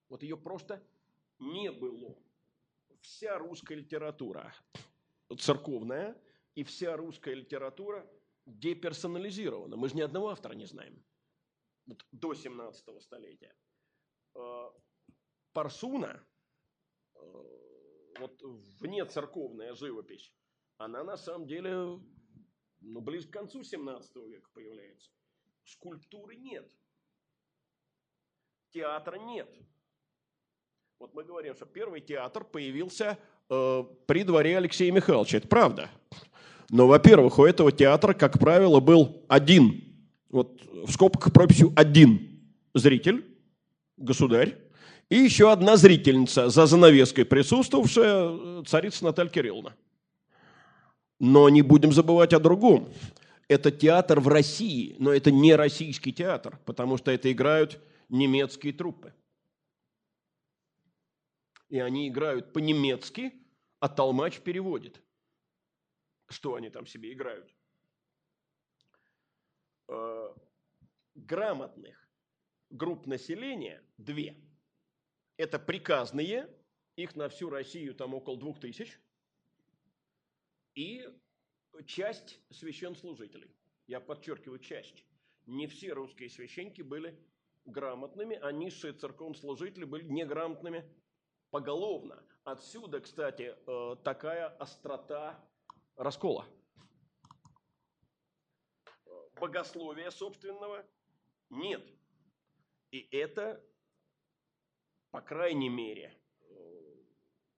Вот ее просто не было. Вся русская литература церковная и вся русская литература деперсонализирована. Мы же ни одного автора не знаем. вот до 17 столетия. Э, Парсуна, вот вне церковная живопись, она на самом деле ну, ближе к концу 17 века появляется. Скульптуры нет. Театра нет. Вот мы говорим, что первый театр появился э, при дворе Алексея Михайловича. Это правда. Но, во-первых, у этого театра, как правило, был один, вот в скобках прописью один зритель, государь, и еще одна зрительница, за занавеской присутствовавшая, э, царица Наталья Кирилловна. Но не будем забывать о другом. Это театр в России, но это не российский театр, потому что это играют немецкие труппы. И они играют по-немецки, а толмач переводит. Что они там себе играют? Э, грамотных групп населения две. Это приказные, их на всю Россию там около двух тысяч, и часть священслужителей. Я подчеркиваю, часть. Не все русские священники были грамотными, а низшие церковнослужители были неграмотными поголовно. Отсюда, кстати, э, такая острота раскола. Богословия собственного нет. И это, по крайней мере, э,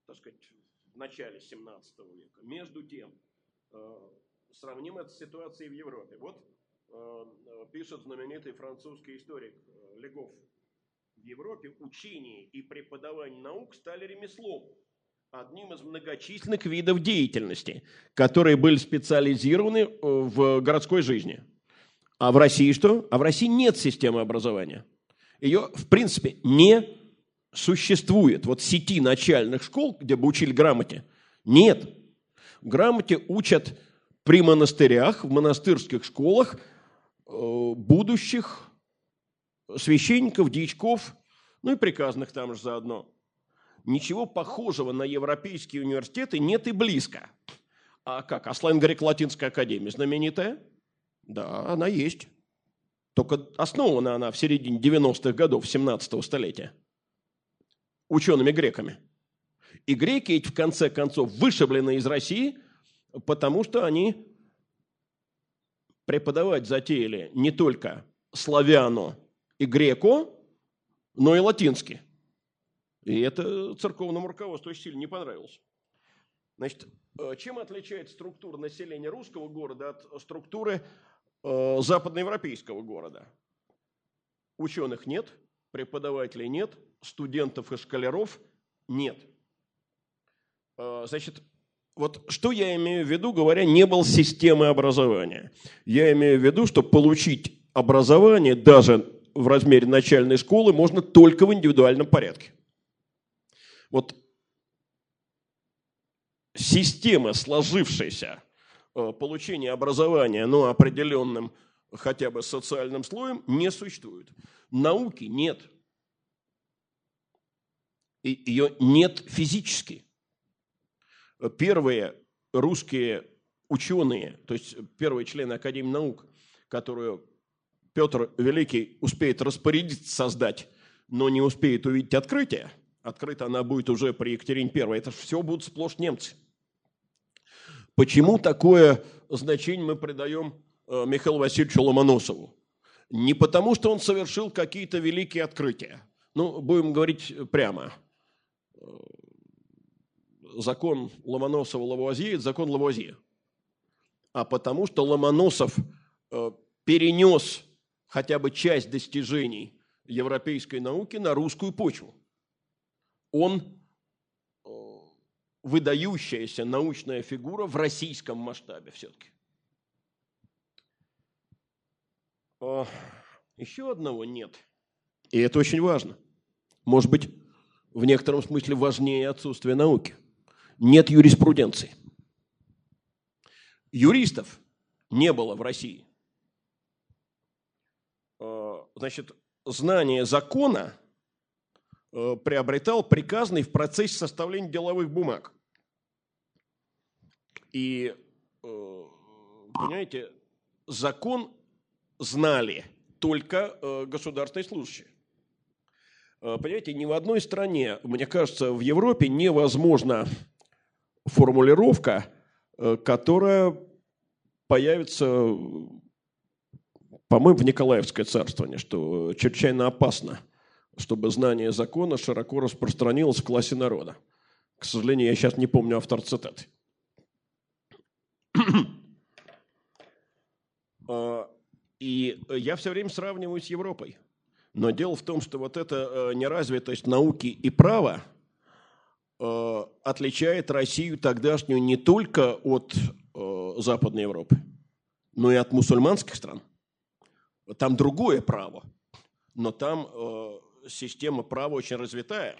так сказать, в начале 17 века. Между тем, э, сравним это с ситуацией в Европе. Вот пишет знаменитый французский историк Легов в Европе учение и преподавание наук стали ремеслом, одним из многочисленных видов деятельности, которые были специализированы э, в городской жизни. А в России что? А в России нет системы образования. Ее, в принципе, не существует. Вот сети начальных школ, где бы учили грамоте, нет. Грамоте учат при монастырях, в монастырских школах э, будущих священников, дьячков, ну и приказных там же заодно. Ничего похожего на европейские университеты нет и близко. А как? А Славяно-Греко-Латинская академия знаменитая? Да, она есть. Только основана она в середине 90-х годов 17 столетия учеными-греками. И греки эти, в конце концов, вышиблены из России, потому что они преподавать затеяли не только славяну и греко, но и латинский. И это церковному руководству очень сильно не понравилось. Значит, э, чем отличается структура населения русского города от структуры э, западноевропейского города? Ученых нет, преподавателей нет, студентов и школяров нет. Э, значит, вот что я имею в виду, говоря, не было системы образования. Я имею в виду, что получить образование даже в размере начальной школы можно только в индивидуальном порядке. Вот система, сложившаяся э, получения образования ну, определенным хотя бы социальным слоем, не существует. Науки нет. И ее нет физически. Первые русские ученые, то есть первые члены Академии наук, которую Петр Великий успеет распорядиться создать, но не успеет увидеть открытие, открыта она будет уже при Екатерине I, это все будут сплошь немцы. Почему такое значение мы придаем э, Михаилу Васильевичу Ломоносову? Не потому, что он совершил какие-то великие открытия. Ну, будем говорить прямо. Э, закон Ломоносова-Лавуазье – это закон Лавуазье. А потому, что Ломоносов э, перенес хотя бы часть достижений европейской науки на русскую почву. Он э, выдающаяся научная фигура в российском масштабе все-таки. А, еще одного нет. И это очень важно. Может быть, в некотором смысле важнее отсутствие науки. Нет юриспруденции. Юристов не было в России значит, знание закона приобретал приказный в процессе составления деловых бумаг. И, э, понимаете, закон знали только э, государственные служащие. Э, понимаете, ни в одной стране, мне кажется, в Европе невозможна формулировка, э, которая появится, по-моему, в Николаевское царствование, что чрезвычайно опасно, чтобы знание закона широко распространилось в классе народа. К сожалению, я сейчас не помню автор цитаты. А, и я все время сравниваю с Европой. Но дело в том, что вот эта э, неразвитость науки и права э, отличает Россию тогдашнюю не только от э, Западной Европы, но и от мусульманских стран. Там другое право, но там система права очень развитая.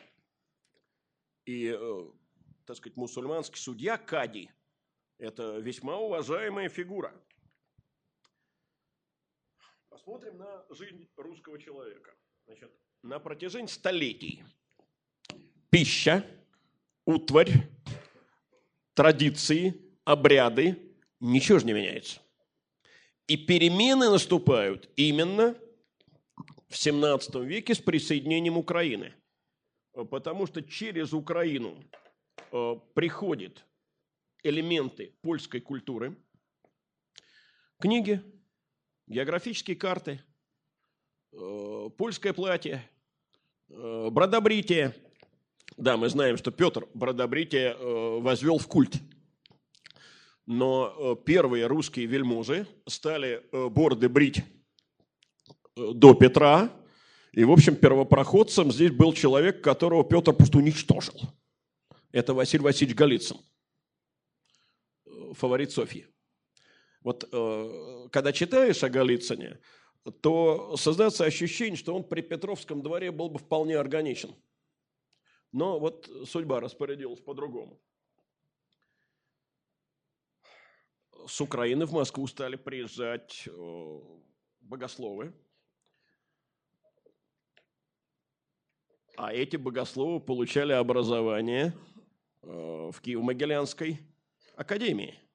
И, так сказать, мусульманский судья Кади – это весьма уважаемая фигура – Посмотрим на жизнь русского человека. Значит, на протяжении столетий пища, утварь, традиции, обряды, ничего же не меняется. И перемены наступают именно в 17 веке с присоединением Украины. Потому что через Украину э, приходят элементы польской культуры, книги, географические карты, э, польское платье, э, бродобритие. Да, мы знаем, что Петр бродобритие э, возвел в культ. Но первые русские вельможи стали борды брить до Петра. И, в общем, первопроходцем здесь был человек, которого Петр просто уничтожил. Это Василий Васильевич Голицын, фаворит Софьи. Вот э, когда читаешь о Голицыне, то создается ощущение, что он при Петровском дворе был бы вполне органичен. Но вот судьба распорядилась по-другому. С Украины в Москву стали приезжать э, богословы. А эти богословы получали образование э, в Киево-Могилянской академии –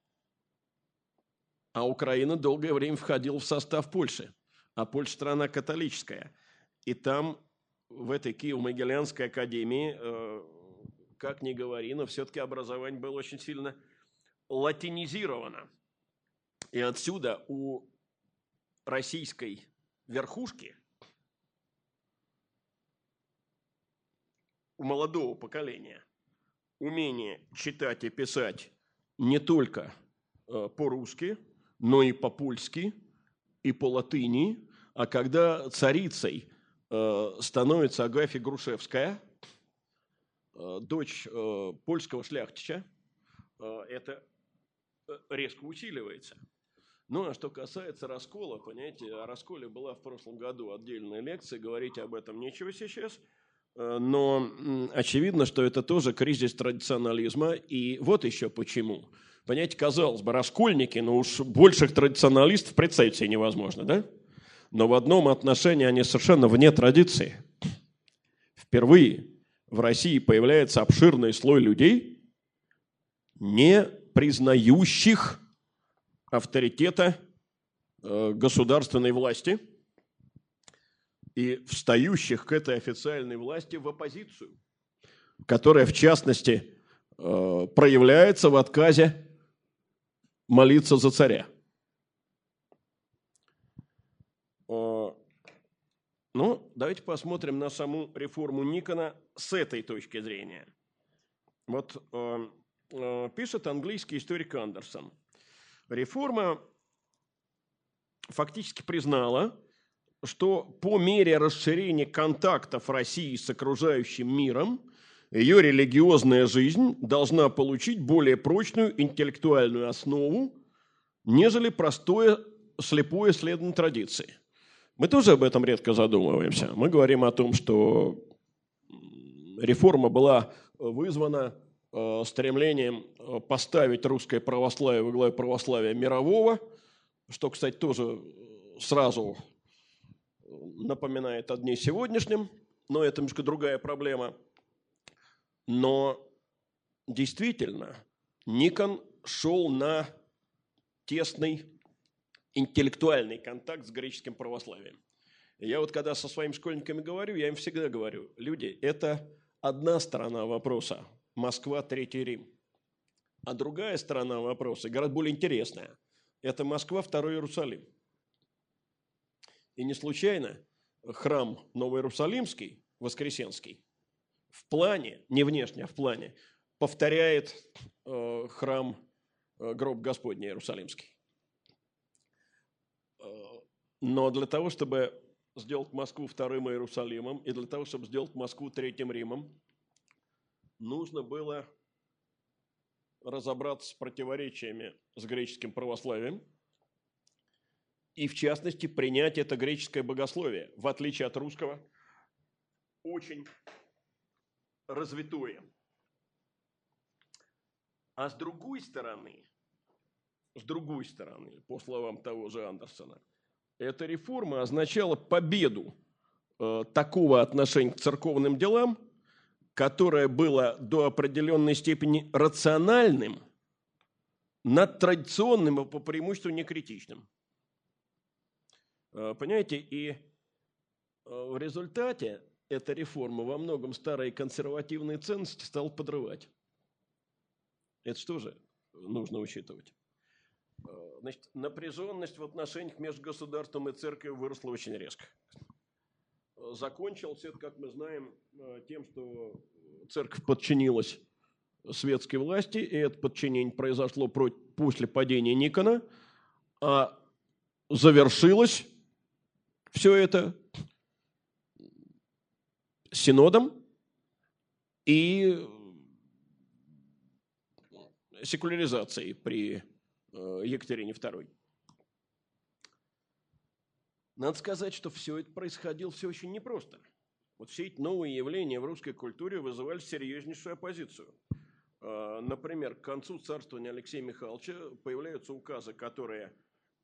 а Украина долгое время входила в состав Польши. А Польша страна католическая. И там, в этой Киево-Могилянской академии, э, как ни говори, но все-таки образование было очень сильно латинизировано. И отсюда у российской верхушки, у молодого поколения, умение читать и писать не только э, по-русски – но и по-польски, и по-латыни. А когда царицей э, становится Агафья Грушевская, э, дочь польского шляхтича, это резко усиливается. Ну, а что касается раскола, понимаете, о расколе была в прошлом году отдельная лекция, говорить об этом нечего сейчас, но очевидно, что это тоже кризис традиционализма, и вот еще почему – Понимаете, казалось бы, раскольники, но уж больших традиционалистов представить себе невозможно, да? Но в одном отношении они совершенно вне традиции. Впервые в России появляется обширный слой людей, не признающих авторитета э, государственной власти и встающих к этой официальной власти в оппозицию, которая, в частности, э, проявляется в отказе молиться за царя. Ну, давайте посмотрим на саму реформу Никона с этой точки зрения. Вот э, э, пишет английский историк Андерсон. Реформа фактически признала, что по мере расширения контактов России с окружающим миром – ее религиозная жизнь должна получить более прочную интеллектуальную основу, нежели простое слепое следование традиции. Мы тоже об этом редко задумываемся. Мы говорим о том, что реформа была вызвана э, стремлением э, поставить русское православие во главе православия мирового, что, кстати, тоже сразу напоминает о дне сегодняшнем, но это немножко другая проблема – но действительно, Никон шел на тесный интеллектуальный контакт с греческим православием. Я вот когда со своими школьниками говорю, я им всегда говорю, люди, это одна сторона вопроса – Москва, Третий Рим. А другая сторона вопроса, гораздо более интересная, это Москва, Второй Иерусалим. И не случайно храм Новый Иерусалимский, Воскресенский, в плане, не внешне, а в плане, повторяет э, храм э, гроб Господний Иерусалимский. Э, но для того, чтобы сделать Москву вторым Иерусалимом, и для того, чтобы сделать Москву третьим Римом, нужно было разобраться с противоречиями с греческим православием и, в частности, принять это греческое богословие, в отличие от русского, очень развитое. А с другой стороны, с другой стороны, по словам того же Андерсона, эта реформа означала победу э, такого отношения к церковным делам, которое было до определенной степени рациональным, над традиционным и по преимуществу некритичным. Э, понимаете, и э, в результате эта реформа во многом старые консервативные ценности стала подрывать. Это что же нужно учитывать? Э, значит, напряженность в отношениях между государством и церковью выросла очень резко. Закончилось это, как мы знаем, тем, что церковь подчинилась светской власти, и это подчинение произошло после падения Никона, а завершилось все это синодом и секуляризацией при э, Екатерине II. Надо сказать, что все это происходило все очень непросто. Вот все эти новые явления в русской культуре вызывали серьезнейшую оппозицию. Э, например, к концу царствования Алексея Михайловича появляются указы, которые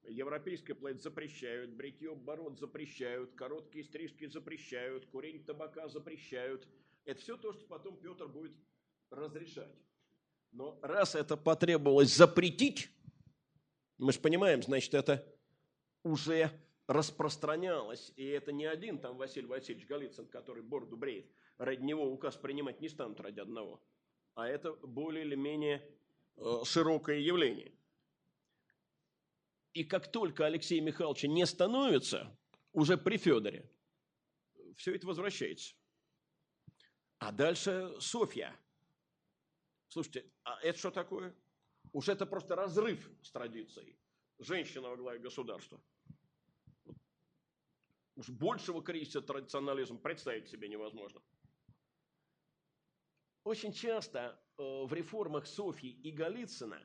европейское платье запрещают, бритье бород запрещают, короткие стрижки запрещают, курение табака запрещают. Это все то, что потом Петр будет разрешать. Но раз это потребовалось запретить, мы же понимаем, значит, это уже распространялось, и это не один там Василий Васильевич Голицын, который бороду бреет, ради него указ принимать не станут ради одного, а это более или менее э, широкое явление. И как только Алексей Михайловича не становится, уже при Федоре, все это возвращается. А дальше Софья – Слушайте, а это что такое? Уж это просто разрыв с традицией. Женщина во главе государства. Уж большего кризиса традиционализм представить себе невозможно. Очень часто э, в реформах Софьи и Голицына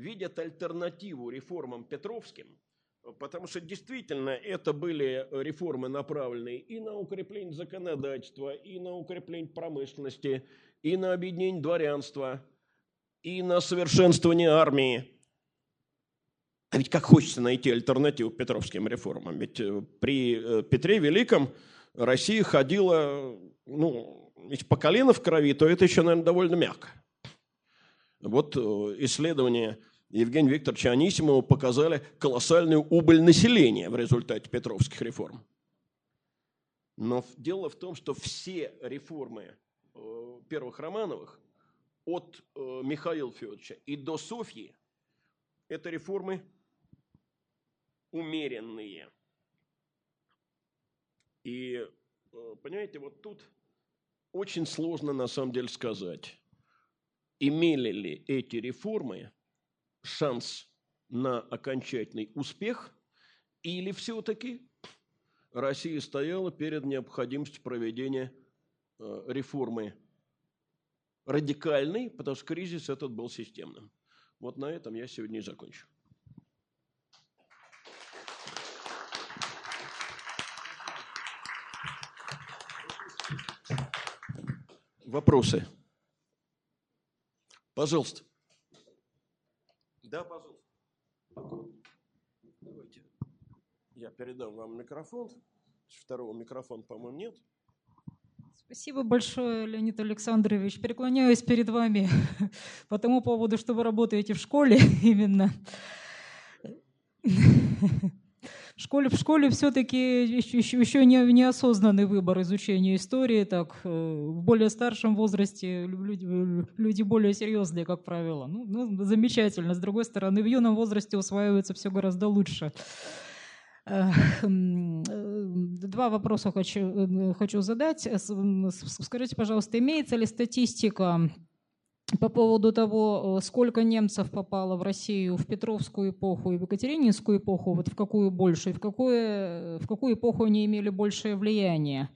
видят альтернативу реформам Петровским, потому что действительно это были реформы, направленные и на укрепление законодательства, и на укрепление промышленности, и на объединение дворянства, и на совершенствование армии. А ведь как хочется найти альтернативу петровским реформам. Ведь э, при э, Петре Великом Россия ходила, ну, если по колено в крови, то это еще, наверное, довольно мягко. Вот э, исследования Евгения Викторовича Анисимова показали колоссальную убыль населения в результате петровских реформ. Но дело в том, что все реформы первых Романовых от э, Михаила Федоровича и до Софьи – это реформы умеренные. И, э, понимаете, вот тут очень сложно на самом деле сказать, имели ли эти реформы шанс на окончательный успех, или все-таки Россия стояла перед необходимостью проведения э, реформы радикальный, потому что кризис этот был системным. Вот на этом я сегодня и закончу. Вопросы? Пожалуйста. Да, пожалуйста. Давайте. Я передам вам микрофон. Второго микрофона, по-моему, нет. Спасибо большое, Леонид Александрович. Преклоняюсь перед вами по тому поводу, что вы работаете в школе именно. Школе, в школе все-таки еще, еще не, неосознанный выбор изучения истории. Так, э, в более старшем возрасте люди, люди более серьезные, как правило. Ну, ну, замечательно. С другой стороны, в юном возрасте усваивается все гораздо лучше. Э, два вопроса хочу, э, хочу задать. Скажите, пожалуйста, имеется ли статистика по поводу того, э, сколько немцев попало в Россию в Петровскую эпоху и в Екатерининскую эпоху, вот в какую больше, в какую, в какую эпоху они имели большее влияние.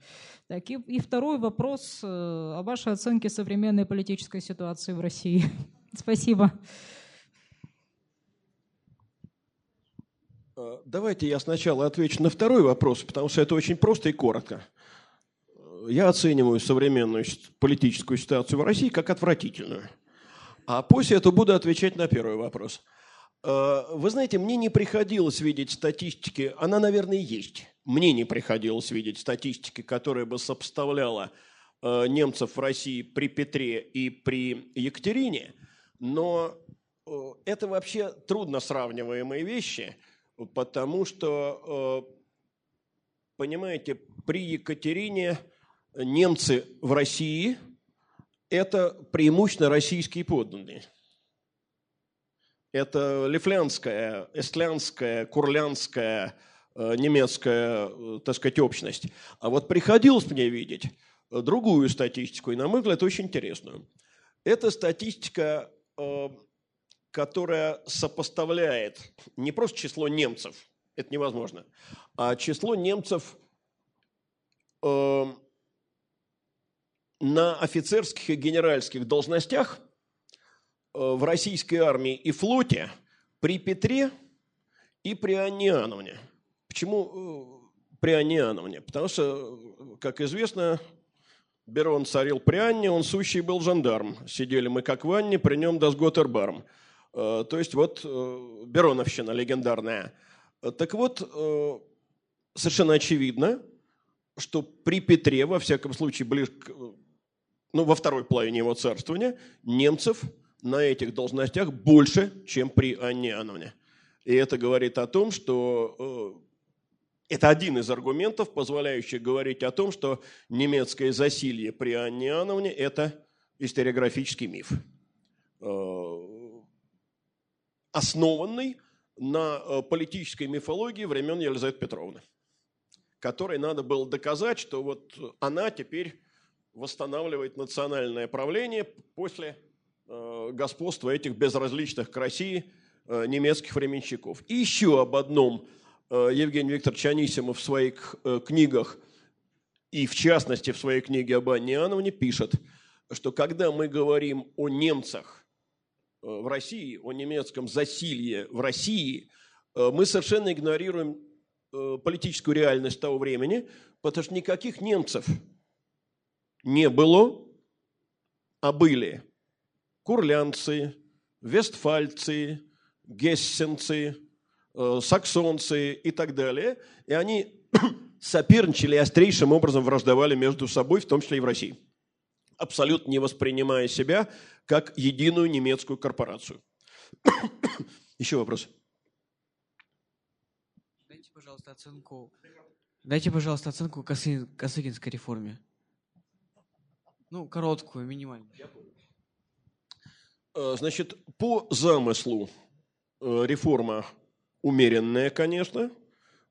Так, и, и второй вопрос э, о вашей оценке современной политической ситуации в России. Спасибо. Э, давайте я сначала отвечу на второй вопрос, потому что это очень просто и коротко я оцениваю современную политическую ситуацию в России как отвратительную. А после этого буду отвечать на первый вопрос. Э, вы знаете, мне не приходилось видеть статистики, она, наверное, есть. Мне не приходилось видеть статистики, которая бы сопоставляла э, немцев в России при Петре и при Екатерине, но э, это вообще трудно сравниваемые вещи, потому что, понимаете, при Екатерине немцы в России – это преимущественно российские подданные. Это лифлянская, эстлянская, курлянская, э, немецкая, э, так сказать, общность. А вот приходилось мне видеть другую статистику, и, на мой взгляд, очень интересную. Это статистика, э, которая сопоставляет не просто число немцев, это невозможно, а число немцев на офицерских и генеральских должностях э, в российской армии и флоте при Петре и при Анне Иоанновне. Почему э, при Анне Иоанновне? Потому что, как известно, Берон царил при Анне, он сущий был жандарм. Сидели мы как в Анне, при нем дасготербарм. Э, то есть вот Бероновщина легендарная. Так вот, совершенно очевидно, что при Петре, во всяком случае, ближе к ну, во второй половине его царствования, немцев на этих должностях больше, чем при Анне Иоанновне. И это говорит о том, что э, это один из аргументов, позволяющих говорить о том, что немецкое засилье при Анне Иоанновне – это историографический миф, э, основанный на э, политической мифологии времен Елизаветы Петровны, которой надо было доказать, что вот она теперь восстанавливает национальное правление после э, господства этих безразличных к России э, немецких временщиков. И еще об одном э, Евгений Викторович Анисимов в своих книгах, и в частности в своей книге об Анне Иоанновне, пишет, что когда мы говорим о немцах в России, о немецком засилье в России, мы совершенно игнорируем политическую реальность того времени, потому что никаких немцев – не было, а были курлянцы, вестфальцы, гессенцы, э, саксонцы и так далее. И они соперничали и острейшим образом враждовали между собой, в том числе и в России, абсолютно не воспринимая себя как единую немецкую корпорацию. Еще вопрос. Дайте, пожалуйста, оценку. Дайте, пожалуйста, оценку Косыгинской реформе. Ну, короткую, минимальную. Э, значит, по замыслу э, реформа умеренная, конечно,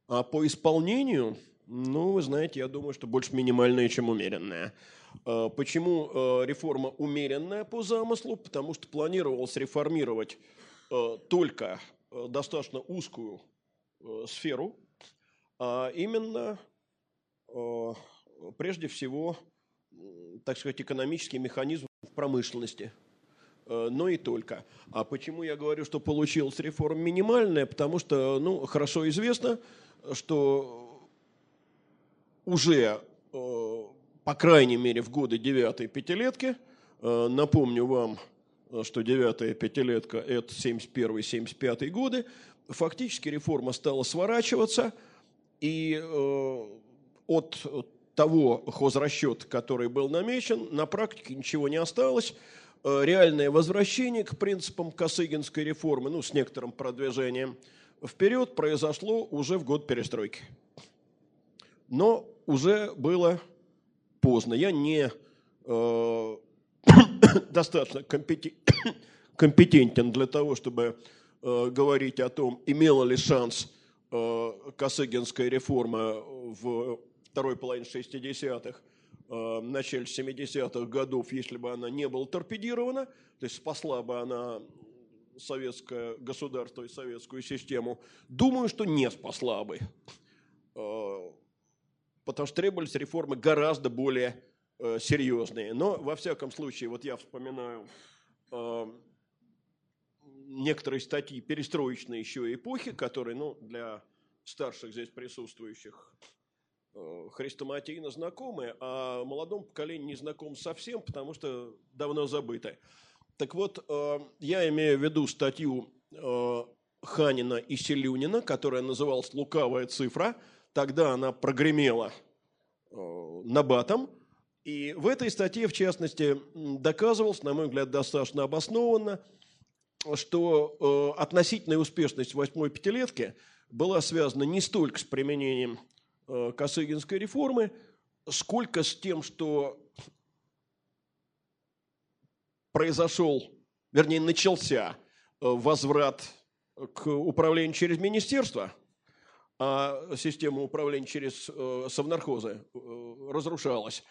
а по исполнению, ну, вы знаете, я думаю, что больше минимальная, чем умеренная. Э, почему реформа умеренная по замыслу? Потому что планировалось реформировать только достаточно узкую сферу, а именно, прежде всего, так сказать, экономический механизм в промышленности, э, но и только. А почему я говорю, что получилась реформа минимальная? Потому что, ну, хорошо известно, что уже, э, по крайней мере, в годы девятой пятилетки, э, напомню вам, что девятая пятилетка – это 71-75 годы, фактически реформа стала сворачиваться, и от того хозрасчета, который был намечен, на практике ничего не осталось. Э, реальное возвращение к принципам Косыгинской реформы, ну, с некоторым продвижением, вперед произошло уже в год перестройки. Но уже было поздно. Я не э, достаточно компетентен для того, чтобы э, говорить о том, имела ли шанс э, Косыгинская реформа в второй половине 60-х, э, начале 70-х годов, если бы она не была торпедирована, то есть спасла бы она советское государство и советскую систему, думаю, что не спасла бы. Э, потому что требовались реформы гораздо более э, серьезные. Но, во всяком случае, вот я вспоминаю э, некоторые статьи перестроечной еще эпохи, которые ну, для старших здесь присутствующих хрестоматийно знакомы, а молодому поколению не знаком совсем, потому что давно забыты. Так вот, э, я имею в виду статью э, Ханина и Селюнина, которая называлась «Лукавая цифра». Тогда она прогремела э, на батом. И в этой статье, в частности, доказывалось, на мой взгляд, достаточно обоснованно, что относительная успешность восьмой пятилетки была связана не столько с применением Косыгинской реформы, сколько с тем, что произошел, вернее, начался э, возврат к управлению через министерство, а система управления через э, совнархозы э, разрушалась.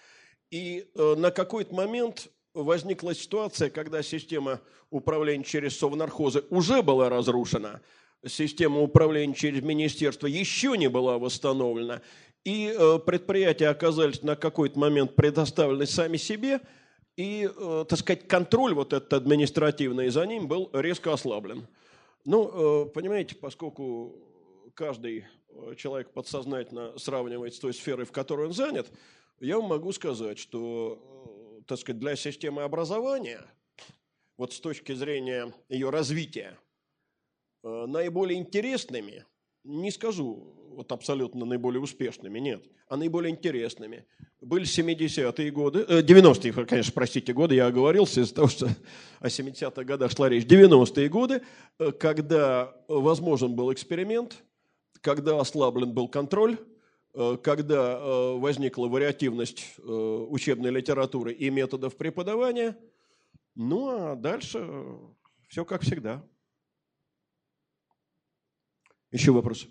И на какой-то момент возникла ситуация, когда система управления через совнархозы уже была разрушена, система управления через министерство еще не была восстановлена, и предприятия оказались на какой-то момент предоставлены сами себе – и, э, так сказать, контроль вот этот административный за ним был резко ослаблен. Ну, э, понимаете, поскольку каждый э, человек подсознательно сравнивает с той сферой, в которой он занят, я вам могу сказать, что, так сказать, для системы образования, вот с точки зрения ее развития, наиболее интересными, не скажу вот абсолютно наиболее успешными, нет, а наиболее интересными. Были 70-е годы, э, 90-е, конечно, простите, годы, я оговорился из-за того, что о 70-х годах шла речь, 90-е годы, э, когда возможен был эксперимент, когда ослаблен был контроль, э, когда э, возникла вариативность учебной литературы и методов преподавания, ну а дальше все как всегда. Еще вопросы?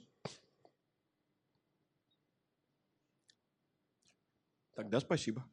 Тогда спасибо.